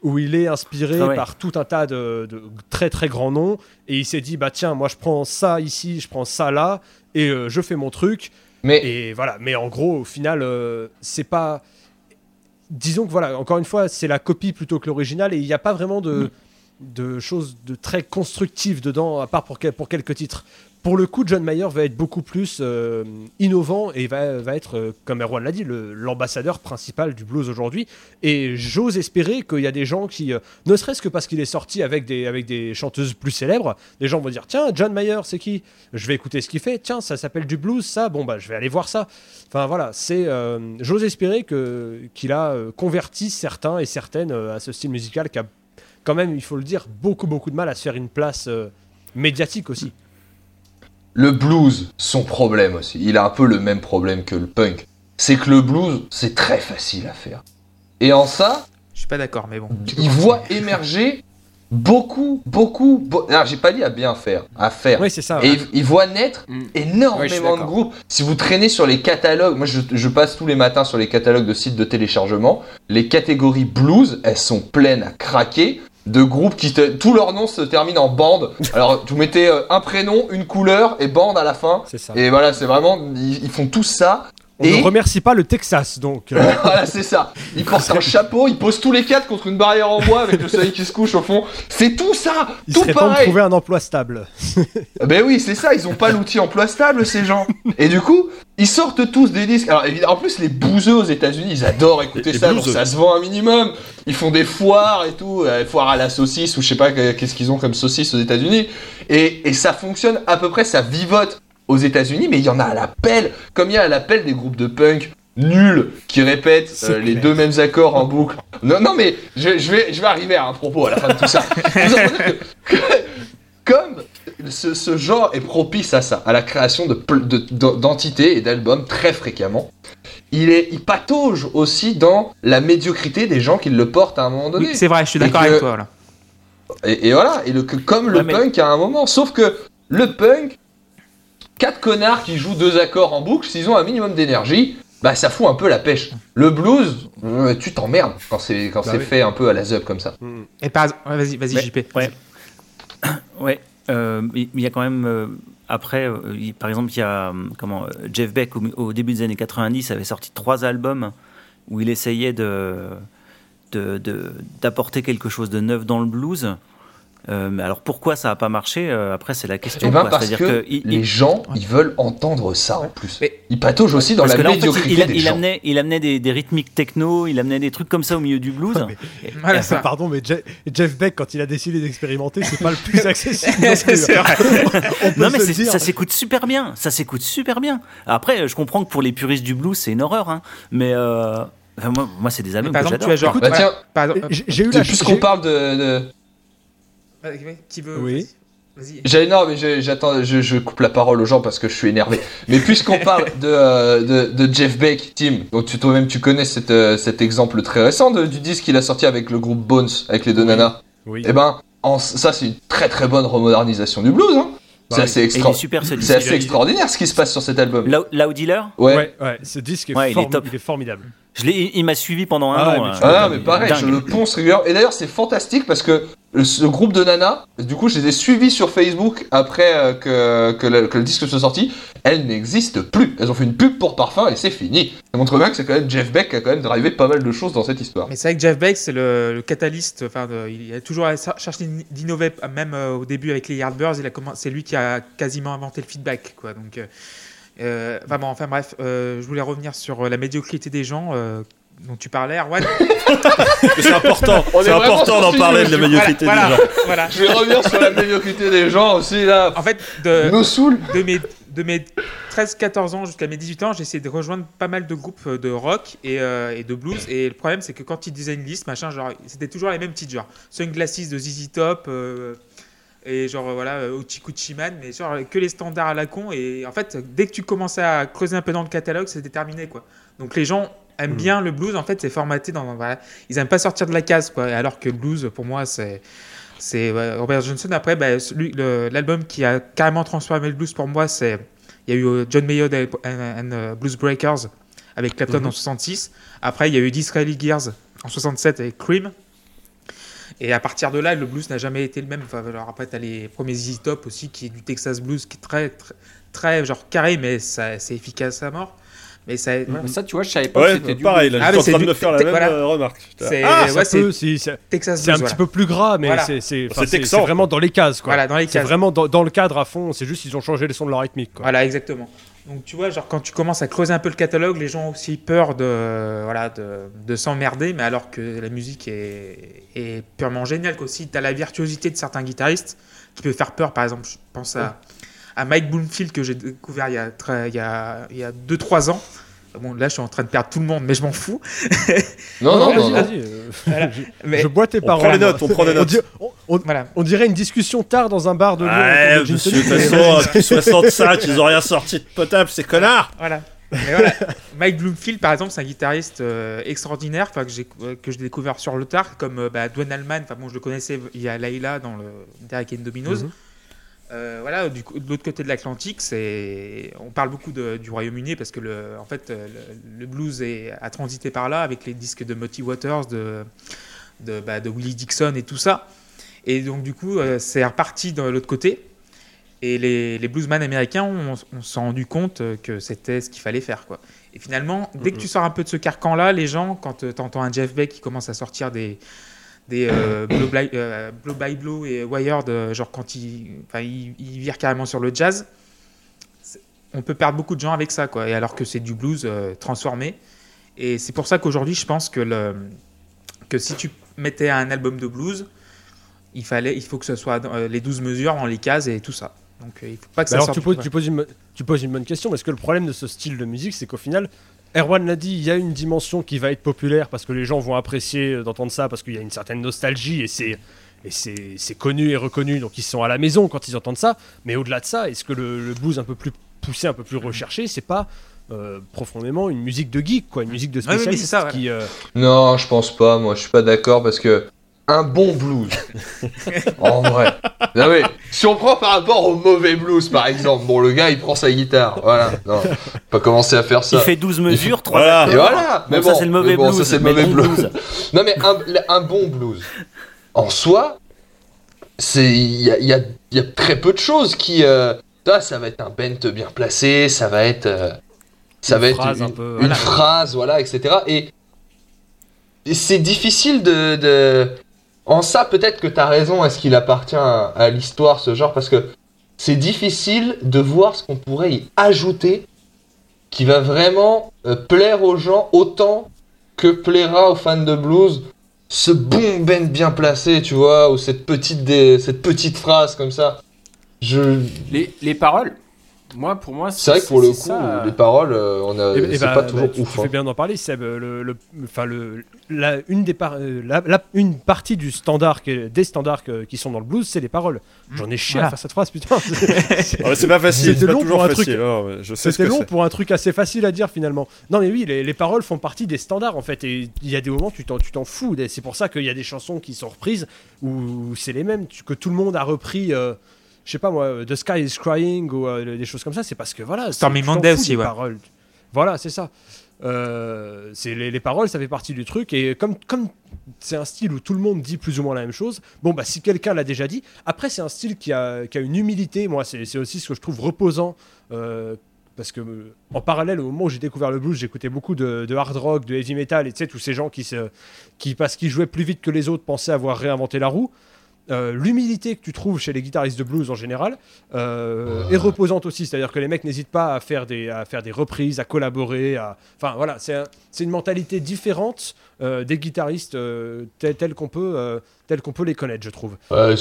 où il est inspiré Ah ouais. par tout un tas de, de très très grands noms. Et il s'est dit bah tiens moi je prends ça ici je prends ça là et euh, je fais mon truc. Mais et voilà. Mais en gros au final euh, c'est pas disons que voilà encore une fois c'est la copie plutôt que l'original. Et il n'y a pas vraiment de de choses de très constructives dedans à part pour quelques titres pour le coup, John Mayer va être beaucoup plus euh, innovant et va, être, euh, comme Erwan l'a dit, l'ambassadeur principal du blues aujourd'hui. Et j'ose espérer qu'il y a des gens qui, euh, ne serait-ce que parce qu'il est sorti avec des, avec des chanteuses plus célèbres, des gens vont dire Tiens, John Mayer, c'est qui? Je vais écouter ce qu'il fait. Tiens, ça s'appelle du blues, ça. Bon, bah, je vais aller voir ça. Enfin, voilà, c'est. j'ose espérer qu'il a converti certains et certaines à ce style musical qui a, quand même, il faut le dire, beaucoup, beaucoup de mal à se faire une place médiatique aussi. Le blues, son problème aussi, il a un peu le même problème que le punk. C'est que le blues, c'est très facile à faire. Et en ça, Je suis pas d'accord, mais bon. il voit émerger beaucoup, beaucoup. beau- Alors, j'ai pas dit à bien faire, à faire. Oui, c'est ça. Et il, il voit naître Mm. Énormément de groupes. Si vous traînez sur les catalogues, moi je, je passe tous les matins sur les catalogues de sites de téléchargement, les catégories blues, elles sont pleines à craquer de groupes qui, te- tous leurs noms se terminent en bande. Alors vous mettez euh, un prénom, une couleur et bande à la fin. C'est ça. Et voilà, c'est vraiment, ils, ils font tout ça. On et- ne remercie pas le Texas, donc. euh, [laughs] voilà, c'est ça. Ils portent un chapeau, ils posent tous les quatre contre une barrière en bois avec le soleil qui se couche au fond. C'est tout ça, il tout serait temps de pareil. trouver un emploi stable. [laughs] Ben oui, c'est ça, ils ont pas l'outil emploi stable, ces gens. Et du coup, ils sortent tous des disques. Alors évidemment, en plus, les bouseux aux États-Unis, ils adorent écouter Les- les ça, donc ça se vend un minimum. Ils font des foires et tout, euh, foires à la saucisse ou je sais pas que- qu'est-ce qu'ils ont comme saucisse aux États-Unis. Et, et ça fonctionne à peu près, ça vivote aux États-Unis, mais il y en a à l'appel, comme il y a à l'appel des groupes de punk nuls qui répètent euh, les deux mêmes accords en boucle. Non, non, mais je, je vais, je vais arriver à un propos à la fin de tout ça. [laughs] Que- que- comme ce, ce genre est propice à ça, à la création de pl- de- de- d'entités et d'albums très fréquemment, il, est, il patauge aussi dans la médiocrité des gens qui le portent à un moment donné. Oui, c'est vrai, je suis d'accord avec toi. Et, et voilà, et le, comme le Ouais, mais- punk à un moment. Sauf que le punk, quatre connards qui jouent deux accords en boucle, s'ils ont un minimum d'énergie, bah ça fout un peu la pêche. Le blues, euh, tu t'emmerdes quand c'est quand Bah c'est oui. fait un peu à la zub comme ça. Mm. Et par exemple, ouais, vas-y, vas-y, Ouais. JP. Ouais. [coughs] Ouais, euh, mais il y a quand même. euh, après, euh, il- par exemple, il y a comment, Jeff Beck, au, au début des années 90, avait sorti trois albums où il essayait de de- de- d'apporter quelque chose de neuf dans le blues. Euh, mais alors pourquoi ça n'a pas marché euh, Après, c'est la question. Et ben quoi. parce que il- les il- gens, ils veulent entendre ça en plus. Mais- Ils pataugent aussi dans parce la que là, en fait, médiocrité il, il- des il gens. amenait, il amenait des, des rythmiques techno, il amenait des trucs comme ça au milieu du blues. Ouais, mais- Voilà, Eh, ça. Pardon, mais Je- Jeff Beck, quand il a décidé d'expérimenter, c'est pas le plus [laughs] accessible. non Non mais ça s'écoute super bien, ça s'écoute super bien. Après, je comprends que pour les puristes du blues, c'est une horreur, hein. mais euh, enfin, moi, moi c'est des albums Par que exemple, tu j'adore. as genre. quoi. Bah voilà, tiens, par exemple- J'ai eu la puisqu'on j'ai- parle de- de, Qui veut Oui. Vas-y. J'ai non mais j'attends, je, je coupe la parole aux gens parce que je suis énervé. Mais puisqu'on [laughs] parle de, euh, de, de Jeff Beck, Tim, donc tu toi-même tu connais cet, euh, cet exemple très récent de- du disque qu'il a sorti avec le groupe Bones, avec les deux nanas. Oui. Et ben, en- ça c'est une très très bonne remodernisation du blues. Hein. Bah c'est oui. assez, Et il extra- est super ce c'est disque. assez Il a- extraordinaire ce qui se passe sur cet album. Loud, Dealer, Ouais. Ouais, ouais, ce disque est, Ouais, il est top. il est formidable. Je l'ai- il m'a suivi pendant un Ah an. mais hein. tu Ah mais pareil, Dingue. je le ponce régulièrement. Et d'ailleurs c'est fantastique parce que ce groupe de nanas, du coup, je les ai suivies sur Facebook après euh, que, que, le, que le disque soit sorti. Elles n'existent plus. Elles ont fait une pub pour parfum et c'est fini. Ça montre bien que c'est quand même Jeff Beck qui a quand même drivé pas mal de choses dans cette histoire. Mais c'est vrai que Jeff Beck, c'est le, le catalyste. Enfin, de- il a toujours cherché d'innover, même euh, au début avec les Yardbirds. C'est lui qui a quasiment inventé le feedback, quoi. Donc, euh, euh, enfin, bon, enfin bref, euh, je voulais revenir sur euh, la médiocrité des gens euh, dont tu parlais, Erwan. [laughs] C'est important, c'est important d'en parler de la médiocrité voilà, des gens. voilà. Je vais revenir sur la médiocrité des gens aussi là. En fait, de, Nous saoule. de mes, de mes 13-14 ans jusqu'à mes 18 ans, j'ai essayé de rejoindre pas mal de groupes de rock et, euh, et de blues. Et le problème, c'est que quand ils disaient une liste, machin, genre, c'était toujours les mêmes petites genres. Sunglasses de ZZ Top, euh, et genre, euh, voilà, Ochikuchi Man, mais genre que les standards à la con. Et en fait, dès que tu commençais à creuser un peu dans le catalogue, c'était terminé, quoi. Donc les gens aiment bien le blues, en fait, c'est formaté dans. Voilà, ils aiment pas sortir de la case, quoi. Alors que le blues, pour moi, c'est. C'est ouais, Robert Johnson. Après, bah, l'album qui a carrément transformé le blues pour moi, c'est. Il y a eu euh, John Mayer and, and, euh, Blues Breakers avec Clapton en 66. Après, il y a eu Disraeli Gears en 67 avec Cream. Et à partir de là, le blues n'a jamais été le même. Enfin, alors après, tu as les premiers ZZ Top aussi, qui est du Texas Blues, qui est très, très, très genre carré, mais c'est efficace à mort. Mais ça, voilà. Ça, tu vois, je savais pas Ouais, que c'était du pareil, là, Ah, je suis c'est en train de me faire la même voilà. euh, remarque. C'est Ah, ouais, Texas un petit peu plus gras, mais Voilà. c'est vraiment dans les cases. quoi. Voilà, dans les C'est vraiment dans, dans le cadre à fond, c'est juste qu'ils ont changé les sons de leur rythmique. Quoi. Voilà, exactement. Donc tu vois, genre quand tu commences à creuser un peu le catalogue, les gens ont aussi peur de, voilà, de, de s'emmerder, mais alors que la musique est, est purement géniale. Aussi, tu as la virtuosité de certains guitaristes qui peut faire peur. Par exemple, je pense à, à Mike Bloomfield que j'ai découvert il y a 2-3 il y a, il y a deux, trois ans. Bon, là, je suis en train de perdre tout le monde, mais je m'en fous. Non, non, vas-y, non. non. vas-y, euh, je, Mais je bois tes On paroles. prend les notes, on prend les On, notes. di- on- on- voilà. on dirait une discussion tard dans un bar de Lyon. Ouais, de gin monsieur, de tonic, toute mais façon, vas-y. [laughs] depuis 65, ils ont rien sorti de potable, ces connards Voilà. Mais voilà. Mike Bloomfield, par exemple, c'est un guitariste euh, extraordinaire enfin, que j'ai que j'ai découvert sur le tard, comme euh, bah, Dwayne Allman. Enfin, bon, je le connaissais il y a Laila dans le Derek and Dominos. Mhm. Euh, voilà, du de l'autre côté de l'Atlantique, c'est on parle beaucoup de- du Royaume-Uni parce que le, en fait, euh, le, le blues est, a transité par là avec les disques de Muddy Waters, de de, bah, de Willie Dixon et tout ça. Et donc du coup, euh, c'est reparti de l'autre côté. Et les, les bluesmen américains, on, on s'est rendu compte que c'était ce qu'il fallait faire. Quoi. Et finalement, dès que tu sors un peu de ce carcan-là, les gens, quand tu entends un Jeff Beck qui commence à sortir des, des euh, blow, by, euh, Blow by Blow et Wired, euh, genre quand il, enfin, il, il vire carrément sur le jazz, on peut perdre beaucoup de gens avec ça. Quoi. Et alors que c'est du blues euh, transformé. Et c'est pour ça qu'aujourd'hui, je pense que, le, que si tu mettais un album de blues, il, fallait, il faut que ce soit dans, euh, les 12 mesures dans les cases et tout ça. Donc euh, il faut pas que Mais ça alors sorte tu du- poses, tu, poses une, tu poses une bonne question, parce que le problème de ce style de musique, c'est qu'au final, Erwan l'a dit, il y a une dimension qui va être populaire parce que les gens vont apprécier euh, d'entendre ça, parce qu'il y a une certaine nostalgie et c'est et c'est c'est connu et reconnu, donc ils sont à la maison quand ils entendent ça. Mais au-delà de ça, est-ce que le, le blues un peu plus poussé, un peu plus recherché, c'est pas euh, profondément une musique de geek, quoi, une musique de oui, mais spécialiste c'est ça, voilà. qui, euh, Non, je pense pas, moi, je suis pas d'accord parce que un bon blues, [laughs] en vrai. Non, mais, si on prend par rapport au mauvais blues, par exemple, bon, le gars il prend sa guitare, voilà, non, pas commencer à faire Il ça. fait 12 mesures, 3 Voilà. Et voilà, mais Bon, bon, ça c'est le mauvais mais bon, blues. ça, c'est le mais mauvais bon blues. Non, mais un, un bon blues, en soi, c'est il y a, il y, a, il y a très peu de choses qui. Euh, là, ça va être un bent bien placé, ça va être. euh, ça Une va être phrase une, un peu, une voilà. phrase, voilà, etc. Et, et c'est difficile de, de. En ça, peut-être que t'as raison, est-ce qu'il appartient à, à l'histoire, ce genre, parce que c'est difficile de voir ce qu'on pourrait y ajouter qui va vraiment euh, plaire aux gens autant que plaira aux fans de blues ce bon bend bien placé, tu vois, ou cette petite, dé- cette petite phrase comme ça. Je... Les, les paroles, moi, pour moi, C'est vrai que pour le coup, ça, euh, les paroles, euh, on a, Eh ben, c'est bah, pas bah, toujours tu, ouf. tu fais hein. bien d'en parler, Seb. Le, le- enfin, le, la, une, des par- euh, la- la- une partie du standard, des standards qui sont dans le blues, c'est les paroles. J'en ai chié à Voilà. faire cette phrase, putain. [laughs] Ah C'est pas facile, C'était pas long toujours pour un truc. facile. je sais ce C'était long pour un truc assez facile à dire finalement. Non mais oui, les, les paroles font partie des standards en fait. Et il y a des moments tu t'en, tu t'en fous. C'est pour ça qu'il y a des chansons qui sont reprises où c'est les mêmes, que tout le monde a repris. euh, je sais pas moi, The Sky is Crying ou euh, des choses comme ça. C'est parce que voilà. Stormy Monday aussi, ouais. paroles. Voilà, c'est ça. Euh, c'est les, les paroles, ça fait partie du truc. Et comme, comme c'est un style où tout le monde dit plus ou moins la même chose. Bon, bah si quelqu'un l'a déjà dit. Après, c'est un style qui a, qui a une humilité. Moi, c'est aussi ce que je trouve reposant. euh, parce que euh, en parallèle, au moment où j'ai découvert le blues, j'écoutais beaucoup de, de hard rock, de heavy metal, et tu sais, tous ces gens qui, se, qui, parce qu'ils jouaient plus vite que les autres, pensaient avoir réinventé la roue. Euh, L'humilité que tu trouves chez les guitaristes de blues en général euh, est reposante aussi. C'est-à-dire que les mecs n'hésitent pas à faire, des, à faire des reprises, à collaborer. À... Enfin voilà, c'est un- une mentalité différente euh, des guitaristes tels, qu'on peut, tels qu'on peut les connaître, je trouve. Ouais,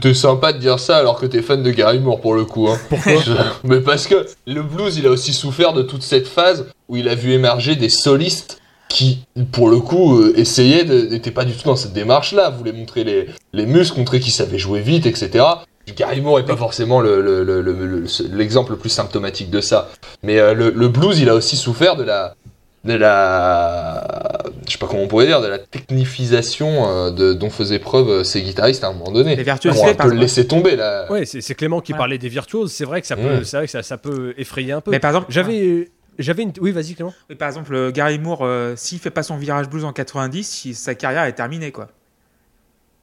t'es- sympa de dire ça alors que t'es fan de Gary Moore pour le coup. Hein. [laughs] Pourquoi Je- Mais parce que le blues, il a aussi souffert de toute cette phase où il a vu émerger des solistes qui, pour le coup, euh, essayaient de. n'étaient pas du tout dans cette démarche-là, voulaient montrer les, les muscles, montrer qu'ils savaient jouer vite, etc. Gary Moore est pas forcément le- le- le- le- le- l'exemple le, plus symptomatique de ça. Mais euh, le, le blues, il a aussi souffert de la. de la. je sais pas comment on pourrait dire, de la technifisation euh, de, dont faisaient preuve euh, ces guitaristes à un moment donné. Les On virtuosités, un par peu le laisser tomber là. Ouais, c'est Clément qui Ouais. parlait des virtuoses. C'est vrai que ça peut, Mm. c'est vrai que ça, ça peut effrayer un peu. Mais par exemple, J'avais, j'avais une. Oui, vas-y, Clément. Oui, par exemple, euh, Gary Moore, euh, s'il fait pas son virage blues en 90, si- sa carrière est terminée, quoi.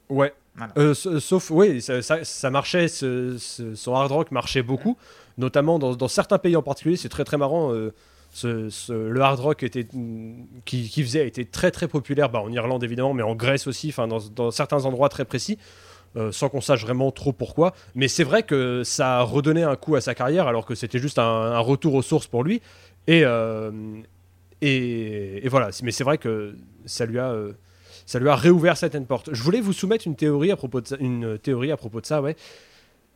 Ouais. Voilà. Euh, sa- sauf, oui, ça, ça- ça marchait, ce- ce- son hard rock marchait beaucoup, notamment dans, dans certains pays en particulier. C'est très très marrant. euh, ce- ce- le hard rock était, mm, qui, qui faisait était très très populaire bah, en Irlande évidemment, mais en Grèce aussi, dans, dans certains endroits très précis. euh, sans qu'on sache vraiment trop pourquoi. Mais c'est vrai que ça a redonné un coup à sa carrière, alors que c'était juste un, un retour aux sources pour lui. Et, euh, et, et voilà, mais c'est vrai que ça lui a, euh, ça lui a réouvert certaines portes. Je voulais vous soumettre une théorie à propos de ça, une théorie à propos de ça, ouais.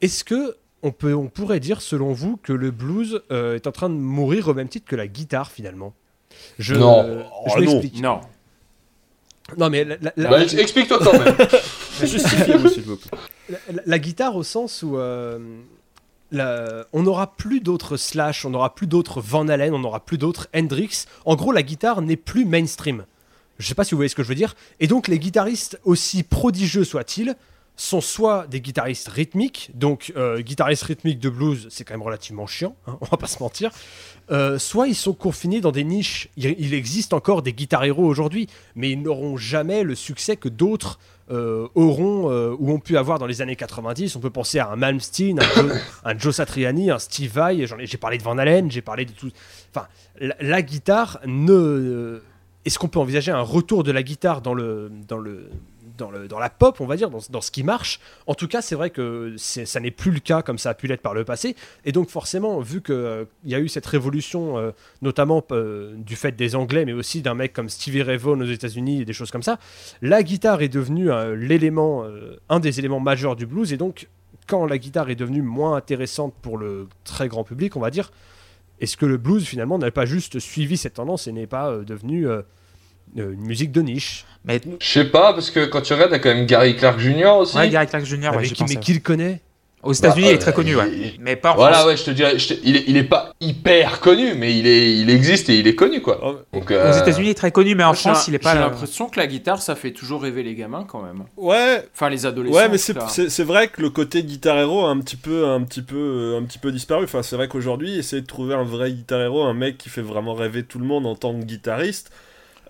Est-ce que on peut, on pourrait dire selon vous que le blues euh, est en train de mourir au même titre que la guitare finalement? Je, Non. je Oh, non. m'explique. Non. Non, mais la, la- la- Bah, Explique-toi quand même. [laughs] Justifiez-vous, s'il vous plaît. la- la guitare au sens où euh, on n'aura plus d'autres Slash, on n'aura plus d'autres Van Halen, on n'aura plus d'autres Hendrix. En gros, la guitare n'est plus mainstream. Je sais pas si vous voyez ce que je veux dire. Et donc, les guitaristes, aussi prodigieux soient-ils, sont soit des guitaristes rythmiques, donc euh, guitaristes rythmiques de blues, c'est quand même relativement chiant, hein, on va pas se mentir. Euh, soit ils sont confinés dans des niches. Il, il existe encore des guitar héros aujourd'hui, mais ils n'auront jamais le succès que d'autres euh, auront euh, ou ont pu avoir dans les années 90. On peut penser à un Malmsteen, un Joe, [coughs] Satriani, un Steve Vai. J'ai parlé de Van Halen, j'ai parlé de tout. Enfin, la, la guitare ne. Est-ce qu'on peut envisager un retour de la guitare dans le dans le dans, le, dans la pop, on va dire, dans, dans ce qui marche. En tout cas, c'est vrai que ça n'est plus le cas comme ça a pu l'être par le passé. Et donc, forcément, vu qu'il y a eu cette révolution, euh, notamment euh, du fait des Anglais, mais aussi d'un mec comme Stevie Ray Vaughan aux États-Unis et des choses comme ça, la guitare est devenue euh, l'élément, euh, un des éléments majeurs du blues. Et donc, quand la guitare est devenue moins intéressante pour le très grand public, on va dire, est-ce que le blues finalement n'a pas juste suivi cette tendance et n'est pas euh, devenu euh, euh, une musique de niche Mais Je sais pas, parce que quand tu regardes, t'as quand même Gary Clark Jr. aussi. ouais, Gary Clark Jr. ouais, qui, mais qui le connaît? Aux États-Unis, Bah, il est très euh, connu, ouais. il- Mais pas en Voilà, France. ouais, je te dirais, je te- il, est, il est pas hyper connu, mais il, est, il existe et il est connu, quoi. Oh, Aux euh, États-Unis, il est très connu, mais en France, il est pas J'ai l'impression que la guitare, ça fait toujours rêver les gamins quand même. Ouais, Enfin, les adolescents. Ouais, mais c'est vrai que le côté guitar hero a un petit peu, un petit peu, euh, un petit peu disparu. Enfin, c'est vrai qu'aujourd'hui, essayer de trouver un vrai guitar hero, un mec qui fait vraiment rêver tout le monde en tant que guitariste,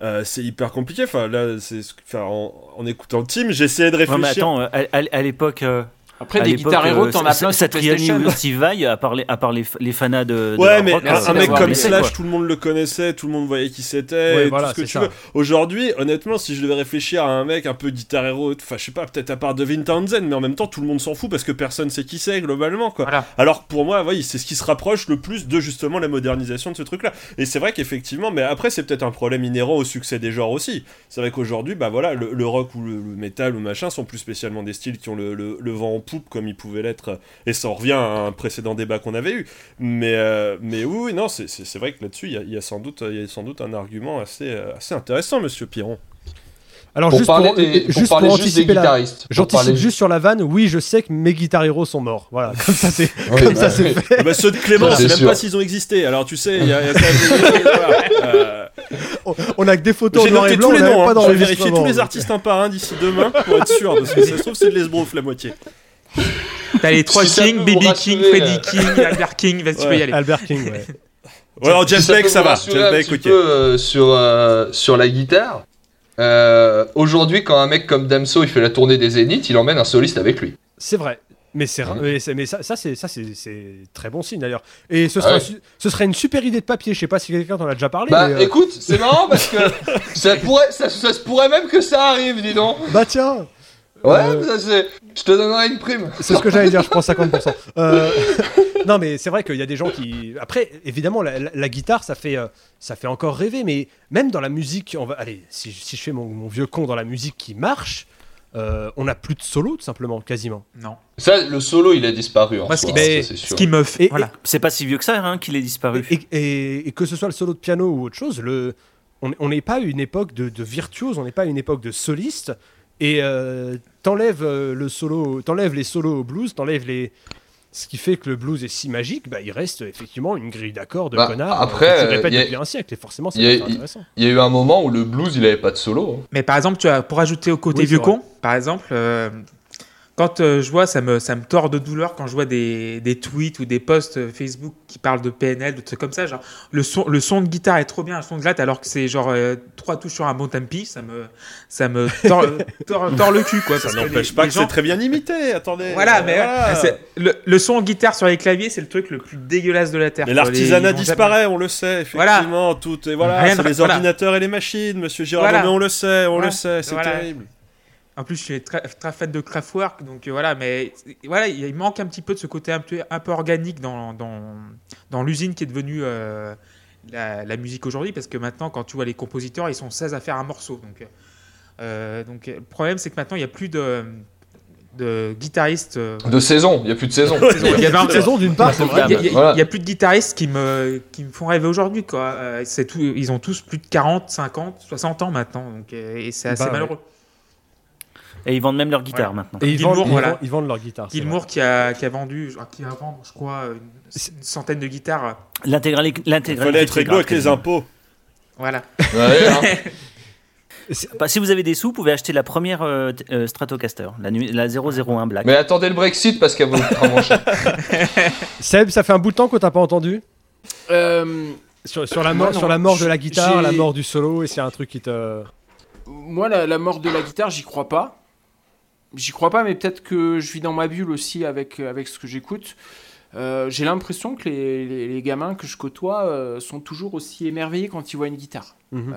euh, c'est hyper compliqué. Enfin, là, c'est, ce que- enfin, en, en écoutant le team, j'essayais de réfléchir. mais attends, euh, à, à- à l'époque. euh, Après, à des guitares héros, euh, t'en as plein Satriani ou Steve Vai, à part les, à part les, les fanas de. Ouais, mais rock, un, mec comme Slash, quoi. tout le monde le connaissait, tout le monde voyait qui c'était, Ouais, et voilà, tout ce que tu ça. veux. Aujourd'hui, honnêtement, si je devais réfléchir à un mec un peu guitar hero, enfin, je sais pas, peut-être à part Devin Townsend, mais en même temps, tout le monde s'en fout parce que personne sait qui c'est globalement, quoi. Voilà. Alors pour moi, oui, c'est ce qui se rapproche le plus de justement la modernisation de ce truc-là. Et c'est vrai qu'effectivement, mais après, c'est peut-être un problème inhérent au succès des genres aussi. C'est vrai qu'aujourd'hui, bah voilà, le, le rock ou le, le metal ou machin sont plus spécialement des styles qui ont le, le- le vent en poupe comme ils pouvaient l'être. Et ça en revient à un précédent débat qu'on avait eu. Mais, euh, mais oui, oui, non, c'est- vrai que là-dessus, il y a, il y a sans doute, il y a sans doute un argument assez, euh, assez intéressant, monsieur Piron. Alors, pour juste parler, pour, des, euh, pour juste pour juste des anticiper la. guitaristes. Pour J'anticipe parler- juste sur la vanne, oui, je sais que mes guitar héros sont morts. Voilà, [laughs] comme ça c'est Oui, comme bah ça c'est oui. fait. Ah bah, ceux de Clément, Ça, c'est c'est même sûr. pas s'ils ont existé. Alors tu sais, il y a, il y a quand même- voilà. Euh, On- a que des photos en J'ai noir et noté blanc, tous les noms, pas hein. je vais vérifier tous les artistes un par un d'ici demain pour être sûr, parce que ça se trouve c'est de l'esbrouf la moitié. T'as les trois Si ça King, peut vous Baby King, Freddie euh. King, Albert King. Vas-y, tu peux y aller. Albert King, ouais. [laughs] Ouais, alors Jeff ça Beck ça va, Jeff un Beck petit ok. peu, euh, sur, euh, sur la guitare, euh, aujourd'hui, quand un mec comme Damso il fait la tournée des Zéniths, il emmène un soliste avec lui. C'est vrai. Mais, c'est, Mhm. mais, c'est- mais ça, ça, c'est, ça c'est, c'est très bon signe d'ailleurs. Et ce Ah ouais. ce serait une super idée de papier. Je sais pas si quelqu'un t'en a déjà parlé. Bah mais, euh, écoute, c'est marrant parce que [laughs] ça, pourrait, ça, ça se pourrait même que ça arrive, dis donc. bah tiens, Ouais, Euh, ça, c'est- je te donnerai une prime. c'est ce que j'allais dire, je prends 50%. [laughs] Euh, [laughs] non, mais c'est vrai qu'il y a des gens qui. Après, évidemment, la, la- la guitare, ça fait, euh, ça fait encore rêver, mais même dans la musique, on va. Allez, si, si je fais mon, mon vieux con dans la musique qui marche, euh, on n'a plus de solo, tout simplement, quasiment. Non. Ça, le solo, il a disparu en Moi, ce soi, qui- hein, mais- ça, c'est Ce qui me fait. Et- voilà. C'est pas si vieux que ça hein, qu'il est disparu. Et, et- et que ce soit le solo de piano ou autre chose, le, on on n'est pas à une époque de, de virtuose, on n'est pas à une époque de soliste. Et euh, t'enlèves euh, le solo, t'enlèves les solos au blues, t'enlèves les. Ce qui fait que le blues est si magique, bah, il reste effectivement une grille d'accords de Bah, connards après, euh, qui se euh, répète a- depuis un siècle. Et forcément, c'est intéressant. Il y a eu un moment où le blues, il avait pas de solo. hein. Mais par exemple, tu as, pour ajouter au côté Oui, vieux con, par exemple, euh, quand euh, je vois, ça me, ça me tord de douleur quand je vois des, des tweets ou des posts euh, Facebook qui parlent de PNL, de trucs comme ça. Genre, le son, le son de guitare est trop bien, le son de latte, alors que c'est genre euh, trois touches sur un bon tempi, ça me, ça me tord, [laughs] tord, tord le cul, quoi. Ça n'empêche pas les que gens- c'est très bien imité, attendez. Voilà, Euh, mais voilà. le, le son guitare sur les claviers, c'est le truc le plus dégueulasse de la terre. Mais l'artisanat disparaît, on le sait, Voilà. effectivement. Tout est voilà, Rien c'est les voilà. ordinateurs et les machines, Monsieur Voilà. mais on le sait, on le sait, c'est terrible. En plus, je suis très, très fan de Kraftwerk, donc euh, voilà, mais voilà, il manque un petit peu de ce côté un peu, un peu organique dans, dans, dans l'usine qui est devenue euh, la, la musique aujourd'hui, parce que maintenant, quand tu vois les compositeurs, ils sont 16 à faire un morceau. Donc, euh, donc le problème, c'est que maintenant, il n'y a plus de, de guitaristes. euh, De saison, il y a plus de saison. [laughs] il y avait un Une saison d'une part, [laughs] c'est vrai. il y a- a- a plus de guitaristes qui me, qui me font rêver aujourd'hui. quoi. Euh, tout, ils ont tous plus de 40, 50, 60 ans maintenant. Donc, euh, et c'est assez Bah ouais. Et ils vendent même leur guitare Ouais. maintenant. Et ils Gilmour, vendent, ils voilà. vendent- ils vendent leur guitare. Gilmour qui a, qui a vendu, je- qui a vendu, je crois, une, une centaine de guitares. L'intégrali- Il L'intégralité. fallait être grave, avec les impôts. Voilà. Ouais, hein. [laughs] Bah, si vous avez des sous, vous pouvez acheter la première euh, euh, Stratocaster, la, la 001 Black. Mais attendez le Brexit parce qu'elle vrai. [laughs] Seb, ça fait un bout de temps que t'as pas entendu? Euh, sur, sur la mort, Moi, sur la mort de la guitare, la mort du solo, et c'est un truc qui te. moi, la, la mort de la guitare, j'y crois pas. J'y crois pas, mais peut-être que je vis dans ma bulle aussi avec, avec ce que j'écoute. Euh, J'ai l'impression que les, les- les gamins que je côtoie euh, sont toujours aussi émerveillés quand ils voient une guitare. Mhm.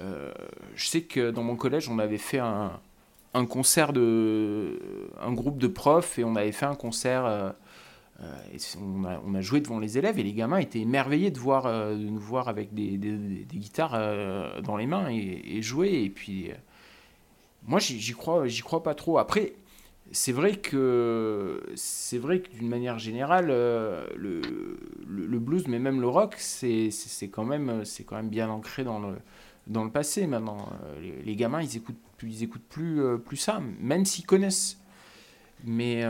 Euh, je sais que dans mon collège, on avait fait un, un concert de. un groupe de profs et on avait fait un concert. et on, a, on a joué devant les élèves et les gamins étaient émerveillés de, voir, de nous voir avec des, des- des- des guitares dans les mains et, et jouer. Et puis, moi, j'y crois, j'y crois pas trop. Après, c'est vrai que c'est vrai que d'une manière générale, euh, le, le, blues, mais même le rock, c'est quand même c'est quand même bien ancré dans le dans le passé maintenant. Euh, Les, gamins, ils écoutent ils écoutent plus euh, plus ça, même s'ils connaissent. Mais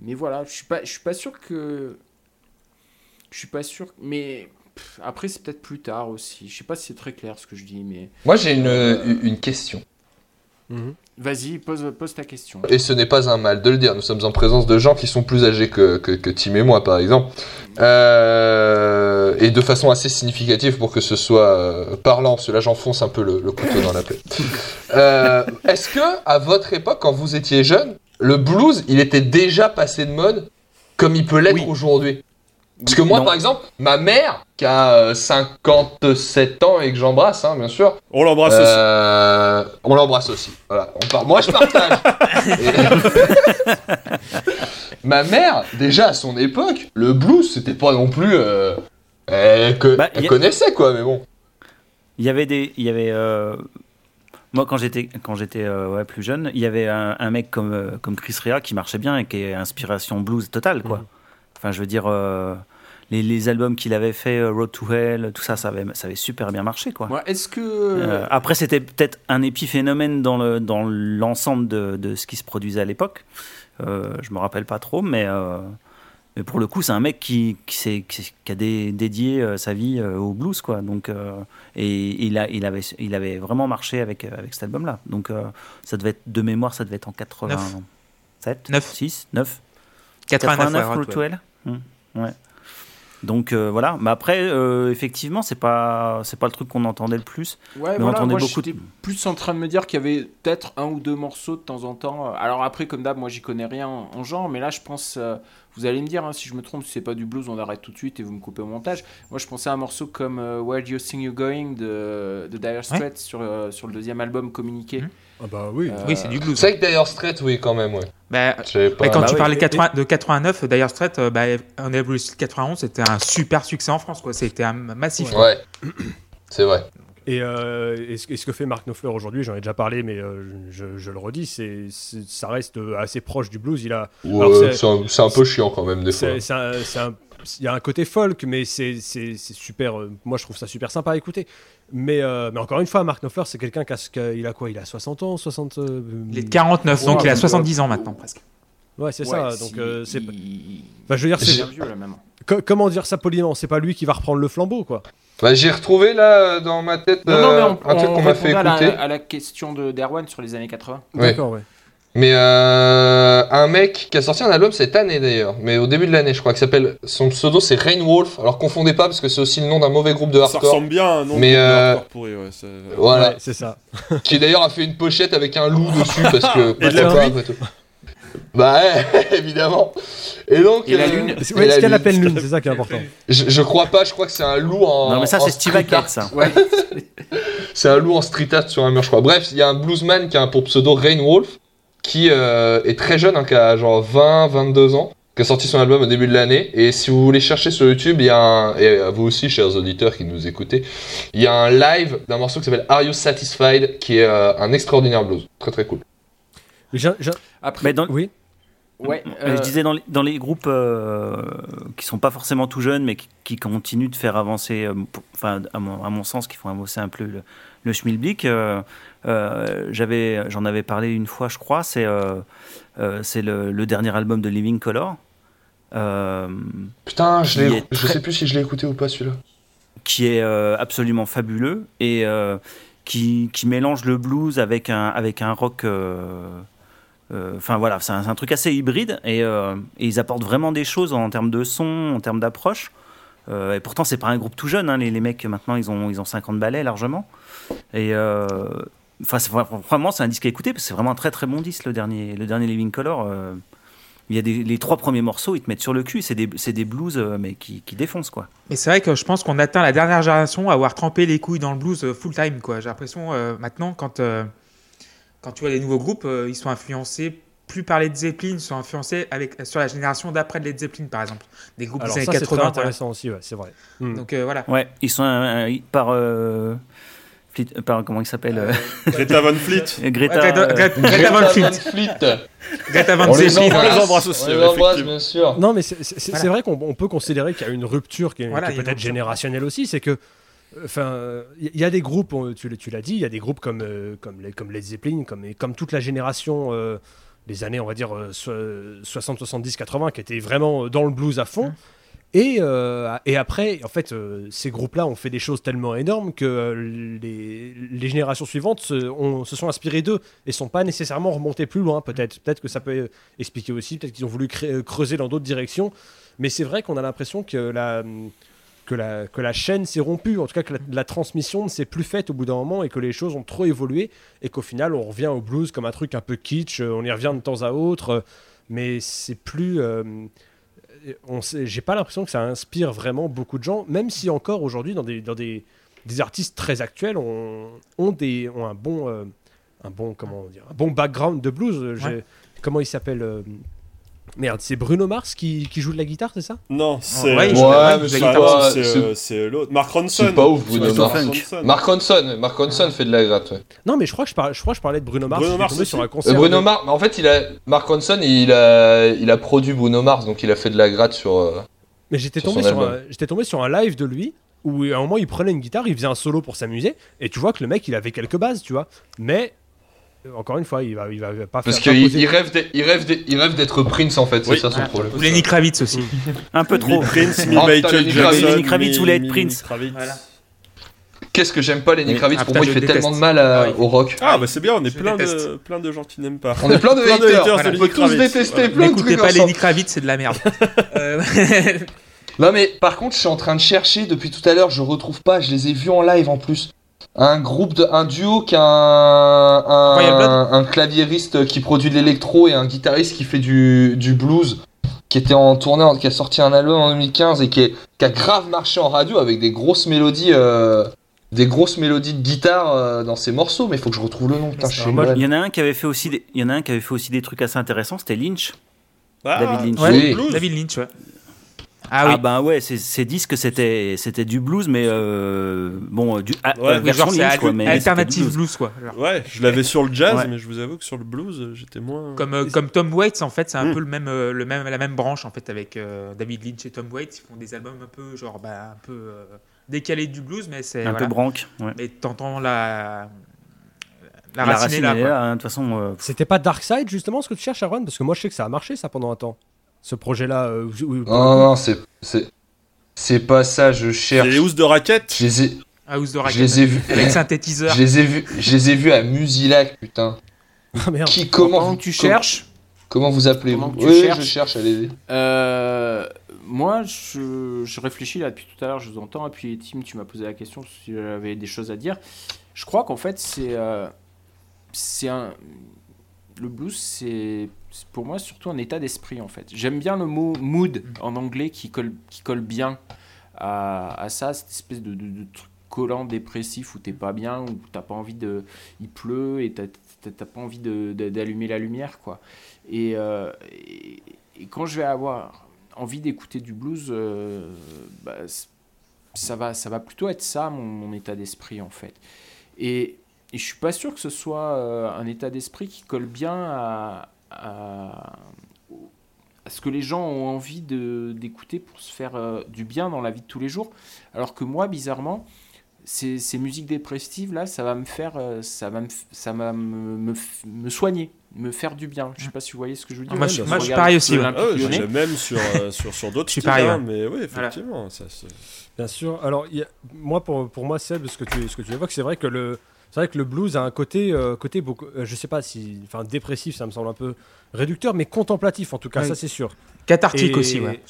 mais voilà, je suis pas je suis pas sûr que je suis pas sûr. Mais après, c'est peut-être plus tard aussi. Je sais pas si c'est très clair ce que je dis, mais Moi, j'ai une, une question. Mhm. vas-y, pose pose ta question. Et ce n'est pas un mal de le dire. Nous sommes en présence de gens qui sont plus âgés que, que, que Tim et moi, par exemple. Euh, et de façon assez significative pour que ce soit euh, parlant, parce que là j'enfonce un peu le, le couteau dans la plaie. [laughs] Euh, Est-ce que, à votre époque, quand vous étiez jeune, le blues, il était déjà passé de mode comme il peut l'être Oui. aujourd'hui? Parce que moi, Non. par exemple, ma mère, qui a euh, 57 ans et que j'embrasse, hein, bien sûr, On l'embrasse aussi. euh, on l'embrasse aussi. Voilà. On par- Moi, je partage. Et- [laughs] Ma mère, déjà à son époque, le blues, c'était pas non plus. euh, Elle, que- Bah, elle y a- connaissait quoi, mais bon. Il y avait des, il y avait, euh, moi quand j'étais, quand j'étais euh, ouais, plus jeune, il y avait un, un mec comme, euh, comme Chris Rea qui marchait bien et qui est inspiration blues totale quoi. Enfin, je veux dire, euh, les, les albums qu'il avait fait, euh, Road to Hell, tout ça, ça avait, ça avait super bien marché quoi. Moi, est-ce que Euh, après, c'était peut-être un épiphénomène dans le dans l'ensemble de, de ce qui se produisait à l'époque. Euh, je me rappelle pas trop, mais euh, mais pour le coup, c'est un mec qui qui, s'est- qui, qui a dé- dédié sa vie au blues, quoi. Donc et il a il avait il avait vraiment marché avec avec cet album-là. Donc ça devait être de mémoire, ça devait être en 87, Neuf. 6, 9, 89, 89 ouais, Road to. Hell. Hmm, ouais. Donc euh, voilà, mais après, euh, effectivement, c'est pas c'est pas le truc qu'on entendait le plus. Ouais, Mais on entendait moi beaucoup j'étais plus en train de me dire qu'il y avait peut-être un ou deux morceaux de temps en temps. Alors après, comme d'hab, moi j'y connais rien en en genre, mais là je pense, euh, vous allez me dire hein, si je me trompe, si c'est pas du blues, on arrête tout de suite et vous me coupez au montage. Moi je pensais à un morceau comme Where Do You Think You Going de, de Dire Straits sur, sur le deuxième album Communiqué. Mhm. Ah bah oui. Euh, Oui, c'est du blues. C'est vrai que d'ailleurs, Straight, oui, quand même, ouais. Bah, pas. quand bah tu oui. parlais Et- 80 de 89, d'ailleurs, Straight, euh, bah, on est Blues 91, c'était un super succès en France, quoi. C'était un massif. Ouais. [clears throat] C'est vrai. Et, euh, et ce, et ce que fait Mark Knopfler aujourd'hui, j'en ai déjà parlé, mais euh, je, je le redis, c'est, ça reste euh, assez proche du blues. Il a, Ouais, c'est- un, peu chiant quand même, des fois. c'est, c'est un- c'est un- il y a un côté folk, mais c'est, c'est, c'est super. euh, moi, je trouve ça super sympa à écouter. Mais, euh, mais encore une fois, Mark Knopfler, c'est quelqu'un qui a, il a quoi? Il a 60 ans, 60. euh, Il est de 49, donc il a donc, 70 ans maintenant, presque. Ouais, c'est Ouais, ça. si- Donc, euh, c'est, il- enfin, je veux dire, c'est, est bien vieux là même. co- comment dire ça poliment? C'est pas lui qui va reprendre le flambeau, quoi. Bah, j'ai retrouvé là dans ma tête Non, non, mais on, un truc on qu'on m'a fait à écouter. la, à la question de d'Erwan sur les années 80. Ouais. D'accord, ouais. Mais euh, un mec qui a sorti un album cette année d'ailleurs, mais au début de l'année, je crois, qui s'appelle. Son pseudo c'est Rain Wolf. Alors confondez pas parce que c'est aussi le nom d'un mauvais groupe de Ça hardcore. ressemble bien à un nom Mais, de euh, hardcore pourri, ouais. c'est- Voilà. Ouais, c'est ça. [laughs] Qui d'ailleurs a fait une pochette avec un loup dessus parce que. [laughs] Et de la pas, pluie. après tout. Bah ouais, [laughs] évidemment. Et donc. Et la euh, lune. C'est et ouais, la ce qu'elle lune. appelle lune, c'est ça qui est important. Je, je crois pas, je crois que c'est un loup en. non, mais ça, c'est Steve street art. Hackett, ça. Ouais. C'est un loup en street art sur un mur, je crois. Bref, il y a un bluesman qui a un pour pseudo Rain Wolf, qui euh, est très jeune, hein, qui a genre 20, 22 ans, qui a sorti son album au début de l'année. Et si vous voulez chercher sur YouTube, il y a un, et à vous aussi, chers auditeurs qui nous écoutez, il y a un live d'un morceau qui s'appelle Are You Satisfied, qui est euh, un extraordinaire blues. Très très cool. Après, Mais dans, Oui. ouais, euh, Je disais dans les, dans les groupes euh, qui sont pas forcément tout jeunes, mais qui, qui continuent de faire avancer, euh, pour- enfin à mon, à mon sens, qui font avancer un peu le, le schmilblick. Euh, j'avais, j'en avais parlé une fois, je crois. C'est, euh, euh, c'est le, le dernier album de Living Color. Putain, je, l'ai- est je très- sais plus si je l'ai écouté ou pas celui-là. qui est absolument fabuleux et qui, qui mélange le blues avec un, avec un rock. euh, Enfin voilà, c'est un, truc assez hybride et, euh, et ils apportent vraiment des choses en termes de son, en termes d'approche. Euh, et pourtant, c'est pas un groupe tout jeune, hein, les, les mecs maintenant ils ont, ils ont 50 ballets largement. Et enfin, c'est vra- vraiment, c'est un disque à écouter parce que c'est vraiment un très très bon disque le dernier, le dernier Living Color. euh, il y a des, les trois premiers morceaux, ils te mettent sur le cul, c'est des, c'est des blues euh, mais qui, qui défoncent quoi. Mais c'est vrai que je pense qu'on atteint la dernière génération à avoir trempé les couilles dans le blues euh, full time, quoi. J'ai l'impression euh, maintenant, quand, euh, quand tu vois les nouveaux groupes, euh, ils sont influencés plus par Led Zeppelin, ils sont influencés avec, sur la génération d'après de Led Zeppelin, par exemple. Des groupes Alors des ça, années c'est très 80. voilà. intéressant aussi, ouais, c'est vrai. Hmm. Donc euh, voilà. Ouais, ils sont euh, euh, par, euh, Fleet- euh, comment il s'appelle euh, Greta Van Fleet. [laughs] Greta. Greta, euh, Greta- Greta Van Fleet. Fleet. [laughs] Greta Van embrasse, On les embrasse aussi, on les ouais, embrasse, effectivement. bien sûr. Non, mais c'est Voilà. vrai qu'on on peut considérer qu'il y a une rupture qui est, Voilà, qui peut-être générationnelle aussi. C'est que, enfin, il y a des groupes, tu, l'as- dit, il y a des groupes comme, euh, comme, les, comme Led Zeppelin, comme, toute la génération euh, des années, on va dire, euh, so- 60, 70, 80, qui étaient vraiment dans le blues à fond. Mm. Et, euh, et après, en fait, euh, ces groupes-là ont fait des choses tellement énormes que euh, les, les générations suivantes se, ont- se sont inspirées d'eux et sont pas nécessairement remontées plus loin. Peut-être, peut-être que ça peut expliquer aussi. Peut-être qu'ils ont voulu creuser dans d'autres directions. Mais c'est vrai qu'on a l'impression que la, que, la, que la chaîne s'est rompue, en tout cas que la, la transmission ne s'est plus faite au bout d'un moment et que les choses ont trop évolué et qu'au final on revient au blues comme un truc un peu kitsch, on y revient de temps à autre, mais c'est plus... euh, on J'ai pas l'impression que ça inspire vraiment beaucoup de gens, même si encore aujourd'hui dans des, dans des, des artistes très actuels ont, ont, des, ont un bon... euh, un bon comment dire un bon background de blues Ouais. comment il s'appelle euh, merde c'est Bruno Mars qui, qui joue de la guitare c'est ça Non, c'est. Ouais, euh, Ouais, c'est euh, c'est l'autre. Mark Ronson. C'est pas ouf, Bruno Ouais, Mars. Mark. Ronson. Mark Ronson, Mark Ronson fait de la gratte. ouais. Non, mais je crois que je, parlais, je, crois que je parlais de Bruno Mars. Bruno Mars sur un Euh. Bruno Mars, en fait, il a Mark Ronson, il a, il a produit Bruno Mars, donc il a fait de la gratte sur. euh, Mais j'étais tombé, sur un- album. j'étais tombé sur un live de lui où à un moment il prenait une guitare, il faisait un solo pour s'amuser, et tu vois que le mec il avait quelques bases, tu vois. Mais euh, encore une fois, il va, il va pas Parce faire. pas qu'il rêve d'être- il rêve d'être- il rêve d'être Prince en fait, c'est Oui. ça son Voilà. problème. Ou Lenny Kravitz aussi. un peu trop. Mi Prince, mi Michael Lenny Jackson. Kravitz. Lenny Kravitz mi- voulait être mi- Prince. Voilà. Qu'est-ce que j'aime pas Lenny. Kravitz, Ah, pour moi il fait tellement de mal à- Ah oui. au rock. Ah, bah c'est bien, on est plein de, plein de gens qui n'aiment pas. On est plein de Plein de haters, haters on de peut Lenny tous détester Voilà. plein de N'écoutez trucs pas ensemble. Lenny Kravitz, c'est de la merde. [laughs] Euh, Non mais par contre, je suis en train de chercher depuis tout à l'heure, je retrouve pas, je les ai vus en live en plus. Un groupe de un duo qui a un claviériste qui produit de l'électro et un guitariste qui fait du, du blues qui était en tournée qui a sorti un album en 2015 et qui, est- qui a grave marché en radio avec des grosses mélodies euh, des grosses mélodies de guitare euh, dans ses morceaux mais il faut que je retrouve le nom pas. Il y en a un qui avait fait aussi des, il y en a un qui avait fait aussi des trucs assez intéressants, c'était Lynch. Ah, David Lynch. Ouais, Oui. David Lynch, ouais. Ah, Ah oui. ben ouais, ces, disques c'était c'était du blues, mais euh, bon, du ah, Ouais, euh, version genre Lynch quoi, mais alternative blues. blues. quoi. genre. Ouais, je l'avais sur le jazz, Ouais. mais je vous avoue que sur le blues, j'étais moins. Comme, euh, comme Tom Waits, en fait, c'est un Mm. peu le même, le même, la même branche en fait avec euh, David Lynch et Tom Waits. Ils font des albums un peu genre bah, un peu euh, décalés du blues, mais c'est Un voilà. peu branque. Ouais. Mais t'entends la la, La racine, racine est là. hein, de toute façon. euh, C'était pas Darkseid justement ce que tu cherches, Aaron Parce que moi je sais que ça a marché ça pendant un temps. Ce projet-là. euh, Non non, c'est c'est c'est pas ça, je C'est cherche. les housses de raquettes. Je les ai House de je Racket les ai vus avec synthétiseur. je les ai vus je les ai vus à Musilac putain. Ah merde. Qui comment Pendant vous- tu com- cherches, Comment vous appelez Pendant vous que tu Oui, cherches. je cherche, allez-y. euh, moi je, je réfléchis là depuis tout à l'heure, je vous entends, et puis Tim, tu m'as posé la question si j'avais des choses à dire. Je crois qu'en fait, c'est. euh, c'est un. Le blues, c'est c'est pour moi surtout un état d'esprit en fait. J'aime bien le mot mood en anglais qui colle, qui colle bien à, à ça, cette espèce de, truc collant dépressif où t'es pas bien, où t'as pas envie de. Il pleut et t'as pas envie d'allumer la lumière quoi. Et, euh, et, et quand je vais avoir envie d'écouter du blues, euh, bah, ça, va, ça va plutôt être ça mon, mon état d'esprit en fait. Et, et je suis pas sûr que ce soit euh, un état d'esprit qui colle bien à, à, à ce que les gens ont envie de- d'écouter pour se faire euh, du bien dans la vie de tous les jours. Alors que moi, bizarrement, ces, ces musiques dépressives là, ça va me faire, euh, ça va me, ça va me, me, soigner, me faire du bien. Je sais pas si vous voyez ce que je veux dire. Moi, je- Quand moi, je suis pareil aussi, ouais. l'Olympique Ah j'ai même sur, euh, [laughs] sur, sur d'autres Je suis styles, pareil, hein, ouais. mais oui, effectivement. Ça, Bien sûr. Alors, il y a- moi, pour, pour moi, Seb, ce que tu, ce que tu évoques, c'est vrai que le, c'est vrai que le blues a un côté, euh, côté beaucoup, euh, je sais pas si, enfin, dépressif, ça me semble un peu réducteur, mais contemplatif en tout cas, Oui. ça c'est sûr. Cathartique Et- aussi, ouais.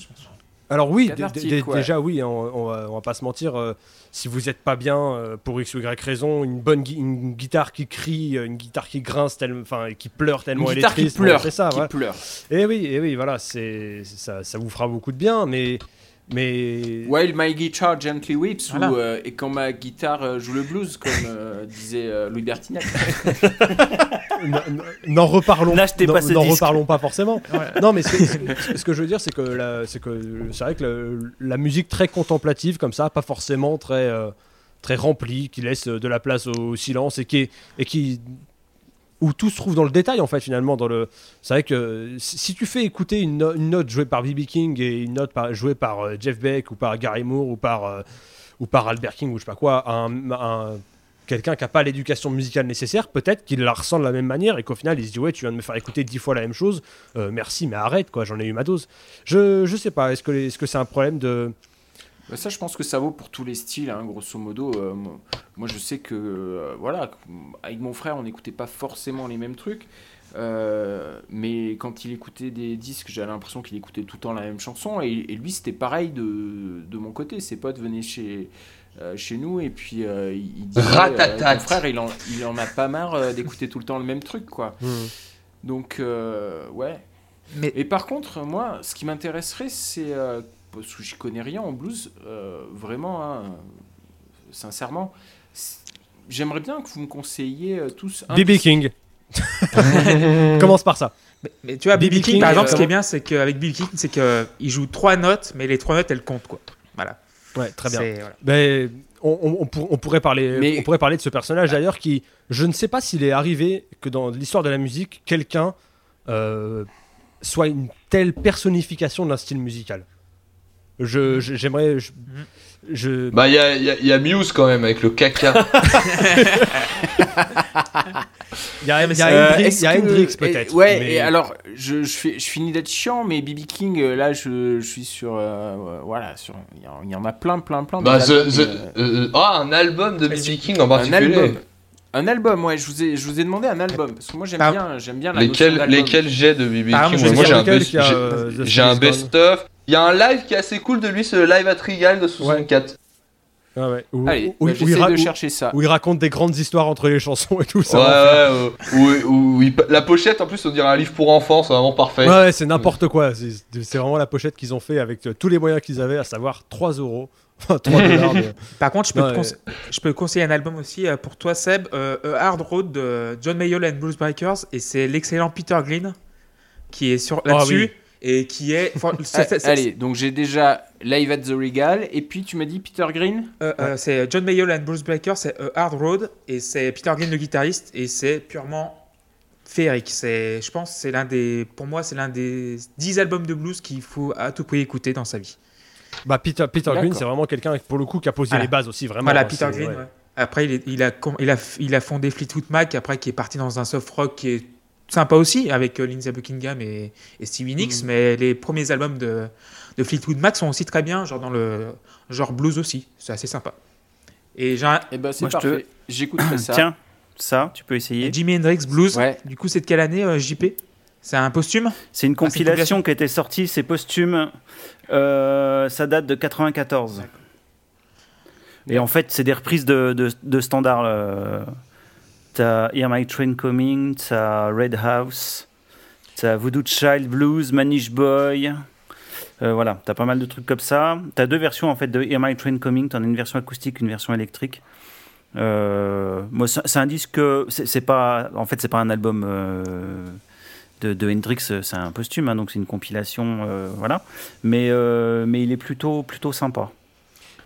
Alors oui, ouais. déjà oui, on, on va, on va pas se mentir. euh, si vous êtes pas bien euh, pour x ou y raison, une bonne gui- une guitare qui crie, euh, une guitare qui grince, tellement, enfin qui pleure Une tellement elle est guitare qui pleure, c'est ça. qui voilà. pleure. Et oui, et oui, voilà, c'est ça, ça vous fera beaucoup de bien, mais mais While my guitar gently weeps, Voilà. ou, euh, et quand ma guitare euh, joue le blues, comme euh, disait euh, Louis Bertignac. [laughs] n'en reparlons, N'achetez pas ce n'en reparlons pas forcément. Non, mais ce que, ce que je veux dire, c'est que c'est que c'est vrai que la, la musique très contemplative comme ça, pas forcément très euh, très remplie, qui laisse de la place au silence et qui est- et qui où tout se trouve dans le détail en fait finalement dans le c'est vrai que si tu fais écouter une, no- une note jouée par BB King et une note jouée par euh, Jeff Beck ou par Gary Moore ou par euh, ou par Albert King ou je sais pas quoi un, un- quelqu'un qui n'a pas l'éducation musicale nécessaire peut-être qu'il la ressent de la même manière et qu'au final il se dit ouais tu viens de me faire écouter dix fois la même chose euh, merci mais arrête quoi j'en ai eu ma dose. Je je sais pas est-ce que est-ce que c'est un problème de Bah, ça, je pense que ça vaut pour tous les styles, hein, grosso modo. Euh, moi, moi, je sais que, euh, voilà, avec mon frère, on n'écoutait pas forcément les mêmes trucs. Euh, mais quand il écoutait des disques, j'avais l'impression qu'il écoutait tout le temps la même chanson. Et, et lui, c'était pareil de, de mon côté. Ses potes venaient chez, euh, chez nous et puis euh, il, il disait euh, Ratatat. mon frère, il en, il en a pas marre euh, d'écouter tout le temps le même truc, quoi. Donc, euh, ouais. Mais Et par contre, moi, ce qui m'intéresserait, c'est. Parce que je connais rien en blues, euh, vraiment, hein, sincèrement. J'aimerais bien que vous me conseilliez euh, tous. un BB King [laughs] commence par ça Mais, mais tu vois, B.B. King, King, par exemple, euh, ce qui est bien, c'est qu'avec BB King, c'est qu'il joue trois notes, mais les trois notes, elles comptent, quoi. Voilà. ouais très bien voilà. Ben, on, on- on pour- on pourrait parler, Mais- on pourrait parler de ce personnage d'ailleurs qui, je ne sais pas s'il est arrivé que dans l'histoire de la musique, quelqu'un euh, soit une telle personnification d'un style musical. Je, je- j'aimerais, je, je- Bah, il y a, y a- y a Muse quand même avec le caca. [laughs] il y a, y a Euh, Hendrix, est-ce il y a que- peut-être. ouais, mais- et alors, je, je, fais, je finis d'être chiant, mais BB King, euh, là, je, je suis sur. euh, voilà, sur, il y en- a plein, plein, plein. bah, the- the- euh, euh, ah, un album de BB King en un particulier. album. Un album, ouais, je vous ai, je vous ai demandé un album. Parce que moi, j'aime Ah. bien, j'aime bien la Lesquels, lesquels j'ai de BB Ah, King moi, sais j'ai un best- euh, un best-of. Il y a un live qui est assez cool de lui, c'est le live à Trigal de 64. Ah ouais. Où, Allez, où- bah, où il de chercher ça. où il raconte des grandes histoires entre les chansons et tout Ouais, ça. ouais, ouais, où- où- où il pa- la pochette en plus on dirait un livre pour enfants, c'est vraiment parfait. Ouais, ouais, c'est n'importe quoi. C'est c'est vraiment la pochette qu'ils ont fait avec euh, tous les moyens qu'ils avaient, à savoir 3 euros. Enfin, 3 [laughs] dollars. mais- Par contre, je peux, Non, te mais- conse- je peux conseiller un album aussi euh, pour toi, Seb, euh, A Hard Road de John Mayall and Blues Breakers, et c'est l'excellent Peter Glynn qui est sur Ah là-dessus oui. et qui est. enfin, [laughs] c'est- c'est- c'est- Allez, donc j'ai déjà Live at the Regal, et puis tu m'as dit Peter Green euh, euh, c'est John Mayall and Blues Breakers, c'est A Hard Road, et c'est Peter Glynn le guitariste, et c'est purement féerique. C'est, je pense, c'est l'un des, pour moi, c'est l'un des 10 albums de blues qu'il faut à tout prix écouter dans sa vie. Bah, Peter, Peter Green, c'est vraiment quelqu'un, pour le coup, qui a posé Voilà. les bases aussi, vraiment. Voilà, hein, Peter Green. ouais. ouais. Après, il, est- il a, il, a, il a fondé Fleetwood Mac, après qui est parti dans un soft rock qui est sympa aussi, avec euh, Lindsey Buckingham et, et Stevie Nicks, Mhm. mais les premiers albums de, de Fleetwood Mac sont aussi très bien, genre dans le genre blues aussi, c'est assez sympa. Et j'ai un Eh ben, c'est Moi, je te- parfait. J'écouterai [coughs] ça. Tiens, ça, tu peux essayer. Jimi Hendrix Blues, Ouais. du coup c'est de quelle année euh, JP C'est un posthume C'est une Ah, compilation qui était sortie, c'est posthume. Euh, ça date de 94. Et en fait, c'est des reprises de, de, de standards. euh. T'as Hear My Train Coming, t'as Red House, t'as Voodoo Child Blues, Manish Boy. Euh, voilà, t'as pas mal de trucs comme ça. T'as deux versions en fait de Hear My Train Coming. T'en as une version acoustique, une version électrique. Euh, moi, c'est un disque. C'est c'est pas. En fait, c'est pas un album. De, de Hendrix, euh, c'est un posthume, hein, donc c'est une compilation, euh, voilà. Mais, euh, mais il est plutôt, plutôt sympa.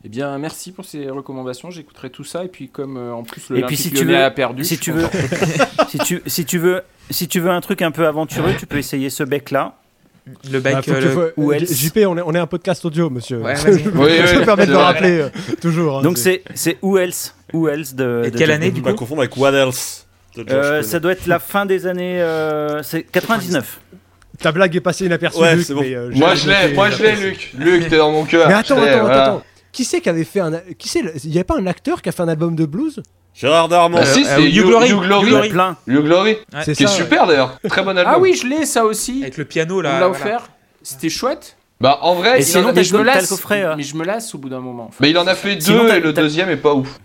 Eh bien, merci pour ces recommandations. J'écouterai tout ça. Et puis, comme euh, en plus le Et puis, si tu veux- a perdu, si tu veux, [laughs] si tu, si tu veux, si tu veux un truc un peu aventureux, tu peux essayer ce bec-là. Le bec. euh, tu le- ou euh, else. JP, on est, on est un podcast audio, monsieur. Ouais, [laughs] je, Oui, me oui, permets de le vrai. rappeler, euh, toujours. hein, Donc c'est- Who Else, Who Else de. Et de quelle année, du Faut pas coup confondre avec What Else Euh. Ça doit être la fin des années. euh, c'est 99. Ta blague est passée inaperçue, Ouais, Luc, c'est bon. mais, euh, Moi je l'ai, moi je l'ai. Luc. Luc, t'es dans mon cœur. Mais attends, attends, voilà. attends. Qui c'est qui avait fait un. Qui c'est Il n'y avait pas un acteur qui a fait un album de blues? Gérard Darmon. Bah si, Euh, c'est You You Glory. You Glory. You y a Glory. plein. You Glory. Ouais. C'est Qui est ça, super d'ailleurs. Très bon album. Ah oui, je l'ai ça aussi. Avec le piano On là. me l'a voilà. offert. C'était chouette. Bah en vrai, Et il sinon, en a- Mais le je me lasse. Mais je me lasse au bout d'un moment. mais il en a fait deux et le deuxième est pas ouf.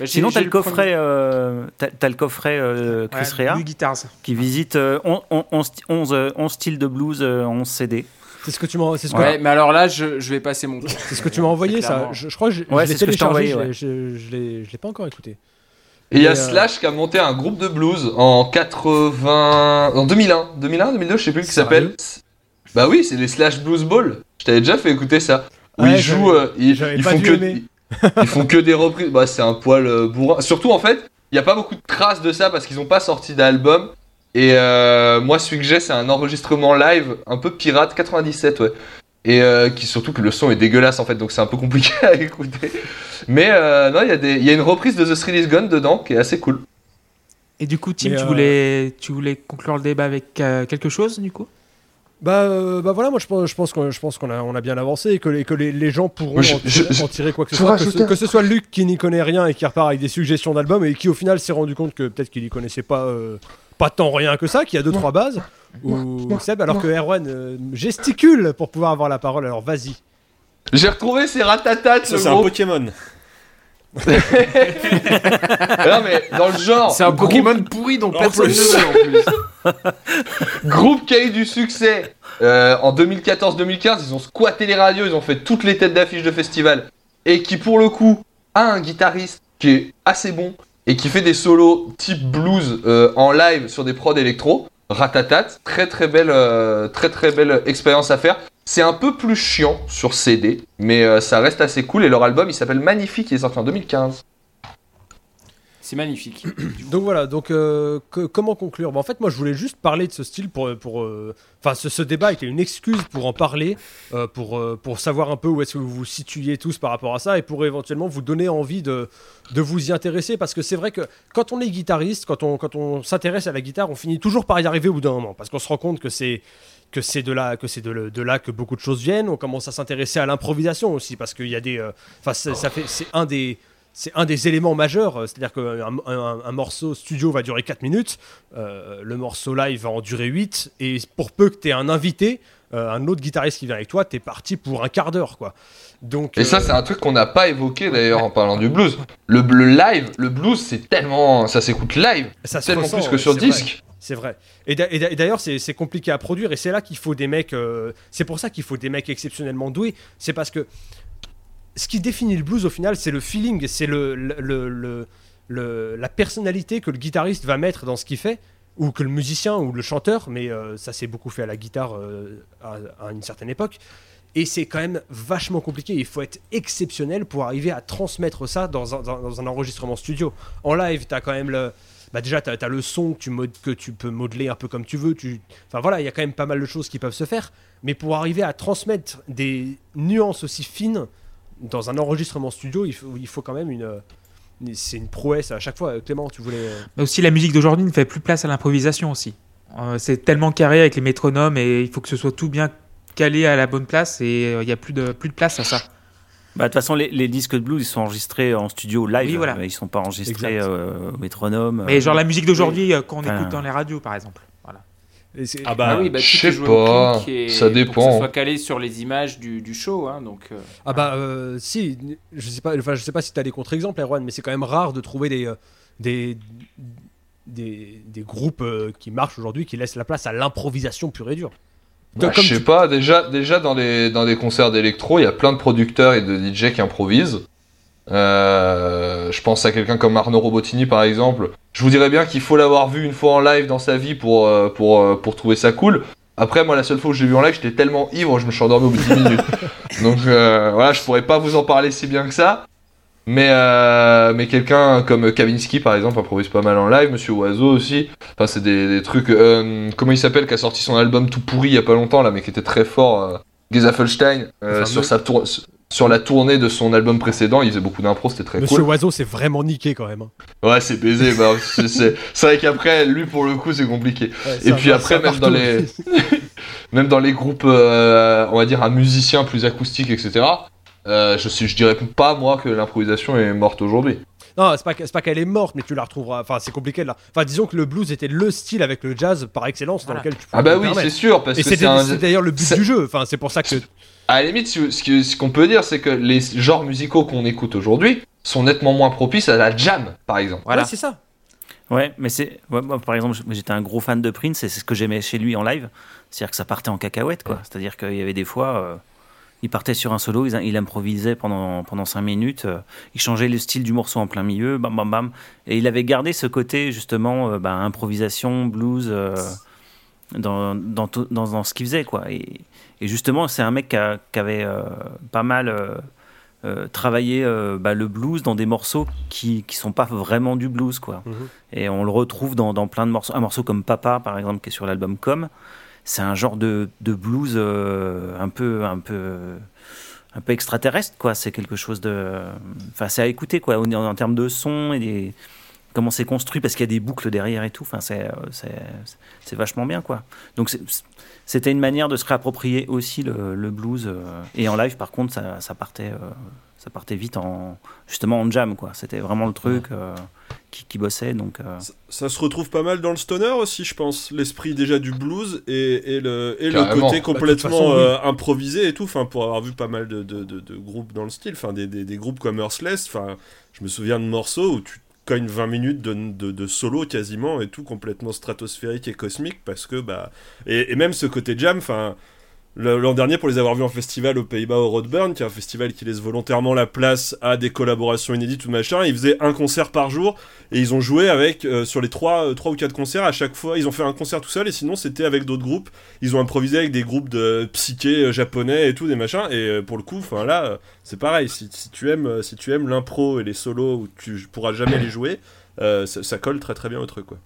Bah, Sinon, j'ai t'as le coffret, euh, le coffret euh, Chris Ouais, Rea Blue Guitars. qui visite euh, on- on- 11, 11, euh, 11 styles de blues, euh, 11 CD. C'est ce que tu m'as que- Ouais, mais alors là, je, je vais passer mon tour. c'est ce que tu m'as envoyé, ça. Je, je crois que je, Ouais, je l'ai c'est ce que je t'ai téléchargé, envoyé, je l'ai- je, je l'ai je l'ai pas encore écouté. Et il y a euh, Slash qui a monté un groupe de blues en 80. En 2001. 2001, 2002, je sais plus, qui s'appelle. Bah oui, c'est les Slash Blues Ball. Je t'avais déjà fait écouter ça. Où Ouais, ils jouent. euh, ils, j'avais ils pas font dû que, aimer. [laughs] ils font que des reprises. Bah, c'est un poil euh, bourrin. Surtout en fait, il n'y a pas beaucoup de traces de ça parce qu'ils n'ont pas sorti d'album. Et euh, moi, celui que j'ai, c'est un enregistrement live un peu pirate, 97, ouais. Et euh, qui surtout que le son est dégueulasse en fait, donc c'est un peu compliqué [laughs] à écouter. Mais euh, non, il y, a des- il y a une reprise de The Thrill Is Gone dedans qui est assez cool. Et du coup, Tim, tu, euh, voulais, tu voulais conclure le débat avec euh, quelque chose, du coup? Bah, euh, bah voilà, moi je pense, je pense qu'on je pense qu'on a, on a bien avancé et que les, que les, les gens pourront je- en, tirer, je- en tirer quoi que ce soit. Que ce, un- que ce soit Luc qui n'y connaît rien et qui repart avec des suggestions d'albums et qui au final s'est rendu compte que peut-être qu'il y connaissait pas, euh, pas tant rien que ça, qu'il y a deux trois bases. Ou Seb, alors que Erwan euh, gesticule pour pouvoir avoir la parole, alors vas-y. J'ai retrouvé ces ratatats, c'est un. Pokémon. [laughs] non, mais dans le genre. C'est un groupe- Pokémon pourri dont personne ne veut en plus. [laughs] Groupe qui a eu du succès euh, en 2014-2015, ils ont squatté les radios, ils ont fait toutes les têtes d'affiche de festival. Et qui, pour le coup, a un guitariste qui est assez bon et qui fait des solos type blues euh, en live sur des prods électro. Ratatat, très très belle, euh, très très belle expérience à faire. C'est un peu plus chiant sur CD, mais euh, ça reste assez cool. Et leur album, il s'appelle Magnifique, il est sorti en 2015. C'est magnifique. [clears throat] Donc voilà, donc euh, comment conclure? Bah, En fait, moi je voulais juste parler de ce style pour. pour euh, Enfin, ce, débat était une excuse pour en parler, euh, pour, euh, pour savoir un peu où est-ce que vous vous situiez tous par rapport à ça et pour éventuellement vous donner envie de, de vous y intéresser. Parce que c'est vrai que quand on est guitariste, quand on, quand on s'intéresse à la guitare, on finit toujours par y arriver au bout d'un moment. Parce qu'on se rend compte que c'est. Que c'est de là que c'est de, de là que beaucoup de choses viennent. On commence à s'intéresser à l'improvisation aussi parce qu'il y a des. euh, Enfin, ça fait c'est un des c'est un des éléments majeurs, euh, c'est-à-dire qu'un un, un morceau studio va durer 4 minutes, euh, le morceau live va en durer 8, et pour peu que tu aies un invité, euh, un autre guitariste qui vient avec toi, tu es parti pour un quart d'heure. quoi. Donc, Et ça, c'est un truc qu'on n'a pas évoqué d'ailleurs en parlant du blues. Le, le live, le blues, c'est tellement. Ça s'écoute live, ça tellement ressent, plus que sur disque. C'est vrai. Et d'a- et d'a- et d'ailleurs, c'est compliqué à produire, et c'est là qu'il faut des mecs. c'est pour ça qu'il faut des mecs exceptionnellement doués. C'est parce que ce qui définit le blues au final, c'est le feeling, c'est le, la personnalité que le guitariste va mettre dans ce qu'il fait, ou que le musicien ou le chanteur, mais euh, ça s'est beaucoup fait à la guitare euh, à, une certaine époque. Et c'est quand même vachement compliqué. Il faut être exceptionnel pour arriver à transmettre ça dans un, enregistrement studio. En live, tu as quand même le. Bah déjà, tu as, le son que tu, peux modeler un peu comme tu veux. Enfin voilà, il y a quand même pas mal de choses qui peuvent se faire. Mais pour arriver à transmettre des nuances aussi fines dans un enregistrement studio, il faut, il faut quand même une. C'est une prouesse à chaque fois. Clément, tu voulais. euh, Mais aussi, la musique d'aujourd'hui ne fait plus place à l'improvisation aussi. Euh, c'est tellement carré avec les métronomes et il faut que ce soit tout bien calé à la bonne place et euh, il n'y a plus de, plus de place à ça. Bah, de toute façon, les, les disques de blues, ils sont enregistrés en studio live. Oui, voilà. mais Ils sont pas enregistrés euh, au métronome. Mais genre la musique d'aujourd'hui euh, qu'on écoute dans les radios par exemple. Ah bah, Ah oui, bah, je sais pas, et ça Pour que dépend. ça soit calé sur les images du, du show, hein, donc. euh, Ah bah euh, si, je sais pas, enfin je sais pas si t'as des contre-exemples, Erwan, mais c'est quand même rare de trouver des euh, des des, des groupes euh, qui marchent aujourd'hui qui laissent la place à l'improvisation pure et dure. Bah, je sais tu- pas, déjà, déjà dans, les, dans des concerts d'électro, il y a plein de producteurs et de DJ qui improvisent. Euh, je pense à quelqu'un comme Arnaud Robotini par exemple. Je vous dirais bien qu'il faut l'avoir vu une fois en live dans sa vie pour, euh, pour, euh, pour trouver ça cool. Après, moi, la seule fois où je l'ai vu en live, j'étais tellement ivre, je me suis endormi au bout de 10 minutes. [laughs] Donc euh, voilà, je pourrais pas vous en parler si bien que ça. Mais, euh, mais quelqu'un comme Kavinsky par exemple improvise pas mal en live, Monsieur Oiseau aussi. Enfin, c'est des, des trucs. comment il s'appelle qui a sorti son album tout pourri il y a pas longtemps là, mais qui était très fort. Gezafelstein euh, sur sa tour- sur la tournée de son album précédent, il faisait beaucoup d'impro, c'était très Monsieur cool. Oiseau, c'est vraiment niqué quand même. hein. Ouais, c'est baisé. bah, c'est vrai qu'après, lui pour le coup, c'est compliqué. Ouais, Et puis après, même dans les, [laughs] même dans les groupes, euh, on va dire un musicien plus acoustique, etc. Euh, je, suis- je dirais pas moi que l'improvisation est morte aujourd'hui. Non, c'est pas, pas qu'elle est morte, mais tu la retrouveras. Enfin, c'est compliqué la. Enfin, disons que le blues était le style avec le jazz par excellence Voilà. dans lequel tu pouvais Ah bah oui, c'est sûr, parce Et que c'était d'ailleurs le but du jeu. Enfin, c'est pour ça que. À la limite, ce, qu'on peut dire, c'est que les genres musicaux qu'on écoute aujourd'hui sont nettement moins propices à la jam, par exemple. Voilà. Ouais, c'est ça. Ouais, mais c'est. ouais, moi, par exemple, j'étais un gros fan de Prince et c'est ce que j'aimais chez lui en live. C'est-à-dire que ça partait en cacahuète, quoi. C'est-à-dire qu'il y avait des fois. euh, il partait sur un solo, il, il improvisait pendant, pendant 5 minutes, euh, il changeait le style du morceau en plein milieu, bam bam bam. Et il avait gardé ce côté, justement, euh, bah, improvisation, blues, euh, dans, dans, dans, dans ce qu'il faisait, quoi. Et, et justement, c'est un mec qui, a- qui avait euh, pas mal. euh, euh, travaillé bah, le blues dans des morceaux qui qui sont pas vraiment du blues quoi Mhm. et on le retrouve dans, dans plein de morceaux. Un morceau comme Papa, par exemple, qui est sur l'album Com, c'est un genre de, de blues un peu un peu un peu extraterrestre, quoi. C'est quelque chose de, enfin, c'est à écouter, quoi, en, en termes de son et des- comment c'est construit, parce qu'il y a des boucles derrière et tout. Enfin, c'est euh, c'est c'est vachement bien, quoi. Donc c'était une manière de se réapproprier aussi le, le blues. euh, et en live, par contre, ça, ça partait. euh, ça partait vite en justement en jam quoi c'était vraiment le truc euh, qui, qui bossait donc euh, Ça, ça se retrouve pas mal dans le stoner aussi, je pense. L'esprit déjà du blues et, et le, et le côté Bah, complètement oui. improvisé et tout. Enfin, pour avoir vu pas mal de, de, de- de groupes dans le style, enfin, des, des, des groupes comme Earthless. Enfin, je me souviens de morceaux où tu cognes 20 minutes de, solo quasiment et tout complètement stratosphérique et cosmique parce que bah et, et même ce côté jam. Enfin. L'an dernier, pour les avoir vus en festival aux Pays-Bas, au Roadburn, qui est un festival qui laisse volontairement la place à des collaborations inédites ou machin, ils faisaient un concert par jour et ils ont joué avec, euh, sur les trois, euh, trois ou quatre concerts, à chaque fois, ils ont fait un concert tout seul et sinon c'était avec d'autres groupes. Ils ont improvisé avec des groupes de psyché euh, japonais et tout, des machins. Et pour le coup, enfin là, c'est pareil. Si, tu aimes, si tu aimes l'impro et les solos où tu pourras jamais les jouer, ça, ça colle très très bien au truc quoi.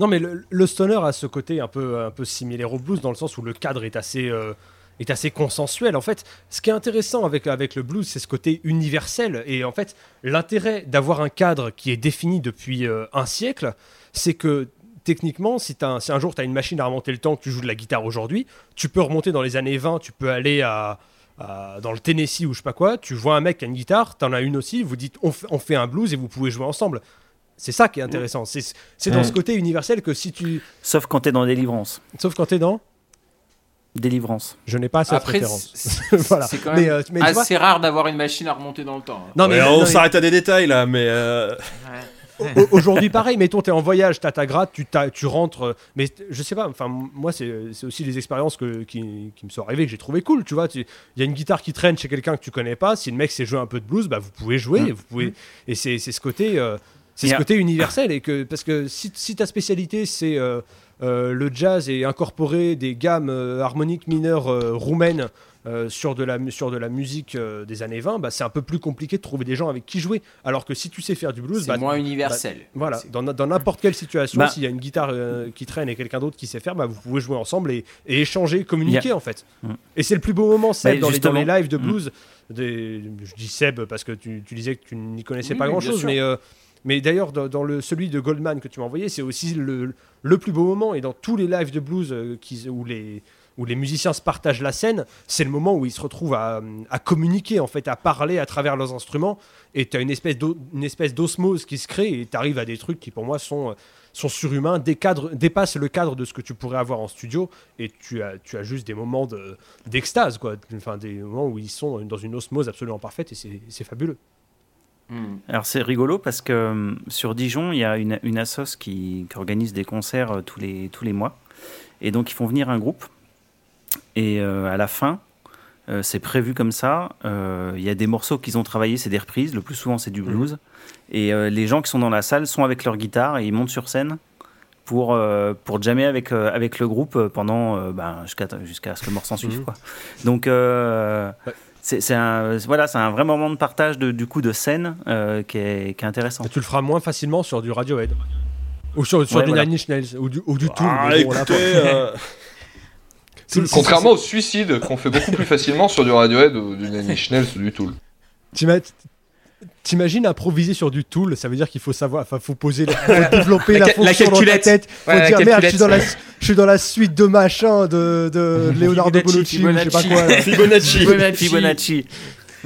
Non, mais le, stoner a ce côté un peu, un peu similaire au blues dans le sens où le cadre est assez, euh, est assez consensuel. En fait, ce qui est intéressant avec, avec le blues, c'est ce côté universel. Et en fait, l'intérêt d'avoir un cadre qui est défini depuis euh, un siècle, c'est que techniquement, si, t'as un, si un jour tu as une machine à remonter le temps, que tu joues de la guitare aujourd'hui, tu peux remonter dans les années 20, tu peux aller à, dans le Tennessee ou je sais pas quoi, tu vois un mec qui a une guitare, t'en as une aussi, vous dites on, on fait un blues et vous pouvez jouer ensemble. C'est ça qui est intéressant. C'est c'est dans ce côté universel que si tu. Sauf quand t'es dans Délivrance. Sauf quand t'es dans. Délivrance. Je n'ai pas cette Après, référence. c'est [laughs] voilà. c'est quand Mais, même euh, mais tu vois- assez rare d'avoir une machine à remonter dans le temps. hein. Non, Mais on non, s'arrête à des détails là, mais. euh, [laughs] Au- Aujourd'hui, pareil, mettons, t'es en voyage, t'as ta gratte, tu, t'as- tu rentres. euh, Mais je sais pas, enfin, moi, c'est c'est aussi les expériences que, qui, qui me sont arrivées que j'ai trouvé cool, tu vois. Il y a une guitare qui traîne chez quelqu'un que tu connais pas. Si le mec sait jouer un peu de blues, bah, vous pouvez jouer. Mm. Vous pouvez, et c'est c'est ce côté. euh, c'est ce côté universel et que parce que si, si ta spécialité c'est euh, euh, le jazz et incorporer des gammes euh, harmoniques mineures euh, roumaines euh, sur, de la, sur de la musique euh, des années 20, bah, c'est un peu plus compliqué de trouver des gens avec qui jouer. Alors que si tu sais faire du blues, C'est bah, moins universel. voilà, C'est- dans, dans n'importe quelle situation, Bah. s'il y a une guitare euh, qui traîne et quelqu'un d'autre qui sait faire, bah, vous pouvez jouer ensemble et, et échanger, communiquer en fait. Mm. Et c'est le plus beau moment, Seb, Bah, dans, les, dans les lives de Mm. blues. Des, je dis Seb parce que tu, tu disais que tu n'y connaissais Oui, pas grand chose, sûr. mais, euh, mais d'ailleurs, dans, le, celui de Goldman que tu m'as envoyé, c'est aussi le, le plus beau moment. Et dans tous les lives de blues euh, où les où les musiciens se partagent la scène, c'est le moment où ils se retrouvent à, à communiquer, en fait, à parler à travers leurs instruments. Et tu as une espèce d'osmose qui se crée et tu arrives à des trucs qui, pour moi, sont, sont surhumains, dépassent le cadre de ce que tu pourrais avoir en studio. Et tu as, tu as juste des moments de- d'extase, quoi. Enfin, des moments où ils sont dans une osmose absolument parfaite et c'est fabuleux. Hmm. Alors c'est rigolo parce que euh, sur Dijon, il y a une, une assoce qui, qui organise des concerts euh, tous les, tous les mois. Et donc ils font venir un groupe. Et euh, à la fin, euh, c'est prévu comme ça. euh, Il y a des morceaux qu'ils ont travaillés, c'est des reprises. Le plus souvent, c'est du blues. Et euh, les gens qui sont dans la salle sont avec leur guitare et ils montent sur scène pour, euh, pour jammer avec, euh, avec le groupe pendant euh, ben, jusqu'à jusqu'à ce que le morceau en suive. Quoi. Donc euh, Ouais. C'est c'est un, voilà, c'est un vrai moment de partage de, du coup de scène euh, qui, est, qui est intéressant. Et tu le feras moins facilement sur du Radiohead. Ou sur, sur Ouais, du voilà. Nine Inch Nails ou du, ou du Tool. Ah, bon, écoutez, euh, [laughs] Contrairement au suicide qu'on fait beaucoup plus facilement sur du Radiohead ou du Nine Inch Nails ou du Tool. T'ima- T'imagines improviser sur du tool, ça veut dire qu'il faut savoir, enfin, faut poser, le- faut développer La la, ca- la fonction dans ta tête. Faut Ouais, la dire merde, je suis, dans la, je suis dans la suite de machin de, de [laughs] Leonardo Fibonacci, Bonucci, ou je sais pas Fibonacci. quoi. là. [laughs] Fibonacci. Fibonacci. Fibonacci.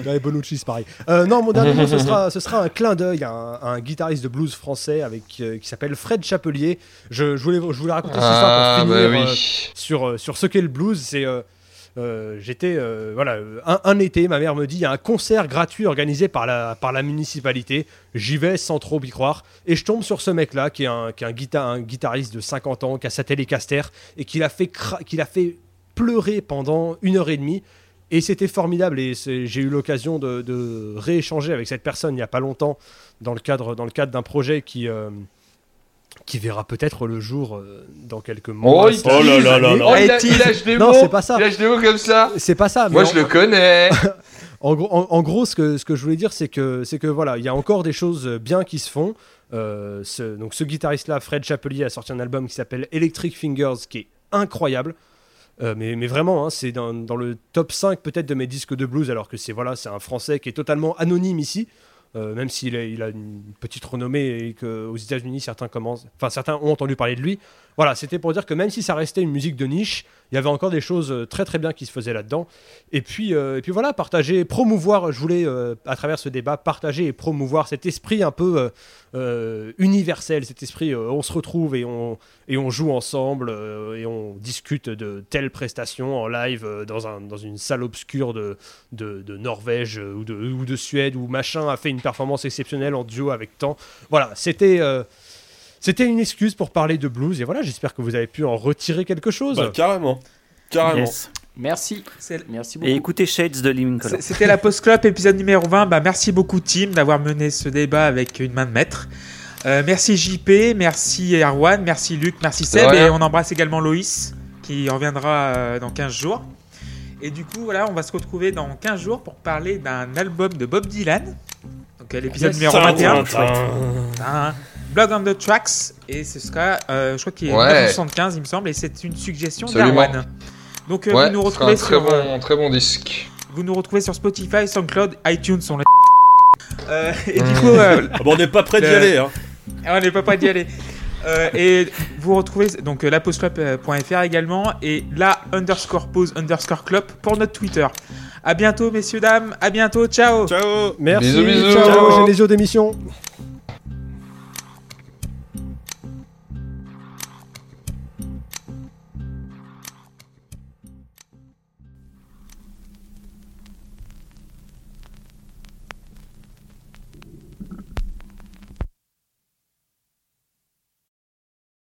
Ouais, Bonucci, c'est pareil. Euh, non, mon dernier mot, ce sera, [laughs] ce sera un clin d'œil à un, à un guitariste de blues français avec, euh, qui s'appelle Fred Chapelier. Je, je, voulais, je voulais raconter cette histoire Ah, pour bah finir euh, oui. sur, euh, sur ce qu'est le blues. C'est euh, euh, j'étais euh, voilà euh, un, été, ma mère me dit il y a un concert gratuit organisé par la par la municipalité. J'y vais sans trop y croire et je tombe sur ce mec là qui est un qui est un, guita- un guitariste de 50 ans qui a sa Telecaster et qui l'a fait qui l'a fait pleurer pendant une heure et demie. Et c'était formidable et j'ai eu l'occasion de, de rééchanger avec cette personne il n'y a pas longtemps dans le cadre, dans le cadre d'un projet qui, euh, qui verra peut-être le jour euh, dans quelques mois. Oh, il- Oh là là là là. Oh, il, lâche des Non, mots. c'est pas ça. Il lâche des mots comme ça. C'est pas ça. mais Moi, en- je le connais. [laughs] En gros, en, en gros, ce que, ce que je voulais dire, c'est que, c'est que voilà, il y a encore des choses bien qui se font. Euh, ce, donc, ce guitariste-là, Fred Chapelier, a sorti un album qui s'appelle Electric Fingers, qui est incroyable. Euh, mais, mais vraiment, hein, c'est dans, dans le top 5 peut-être de mes disques de blues, alors que c'est voilà, c'est un Français qui est totalement anonyme ici. Euh, même s'il a, une petite renommée et qu'aux États-Unis certains certains ont entendu parler de lui. Voilà, c'était pour dire que même si ça restait une musique de niche, il y avait encore des choses euh, très très bien qui se faisaient là-dedans. Et puis, euh, et puis voilà, partager, promouvoir, je voulais, euh, à travers ce débat, partager et promouvoir cet esprit un peu universel, cet esprit, on se retrouve et on, et on joue ensemble et on discute de telle prestation en live dans, un, dans une salle obscure de, de, Norvège ou de, ou de Suède où machin a fait une performance exceptionnelle en duo avec tant. Voilà, c'était... c'était une excuse pour parler de blues et voilà, j'espère que vous avez pu en retirer quelque chose. Bah, carrément. Carrément. Yes. Merci. Merci beaucoup. Et écoutez Shades de Living C'était la Post Club épisode numéro 20. Bah, merci beaucoup Tim d'avoir mené ce débat avec une main de maître. Euh, merci JP, merci Erwan, merci Luc, merci Seb et on embrasse également Loïs qui reviendra euh, dans 15 jours. Et du coup voilà, on va se retrouver dans 15 jours pour parler d'un album de Bob Dylan. Donc euh, l'épisode numéro 21. Blog on the tracks et ce sera euh, je crois qu'il est Ouais. 1975 il me semble et c'est une suggestion d'Erwan. Donc euh, Ouais, vous nous retrouvez très sur euh, très bon disque. vous nous retrouvez sur Spotify, SoundCloud, iTunes sont les euh, et du coup euh, Ah bon, on n'est pas prêt d'y Le- aller. Hein. on n'est pas prêt d'y aller. Euh, et vous retrouvez donc lapostclub.fr également et la underscore pause underscore club pour notre Twitter. À bientôt, messieurs, dames. À bientôt. Ciao. Ciao Merci. Bisous, bisous. Ciao, Genesio d'émission.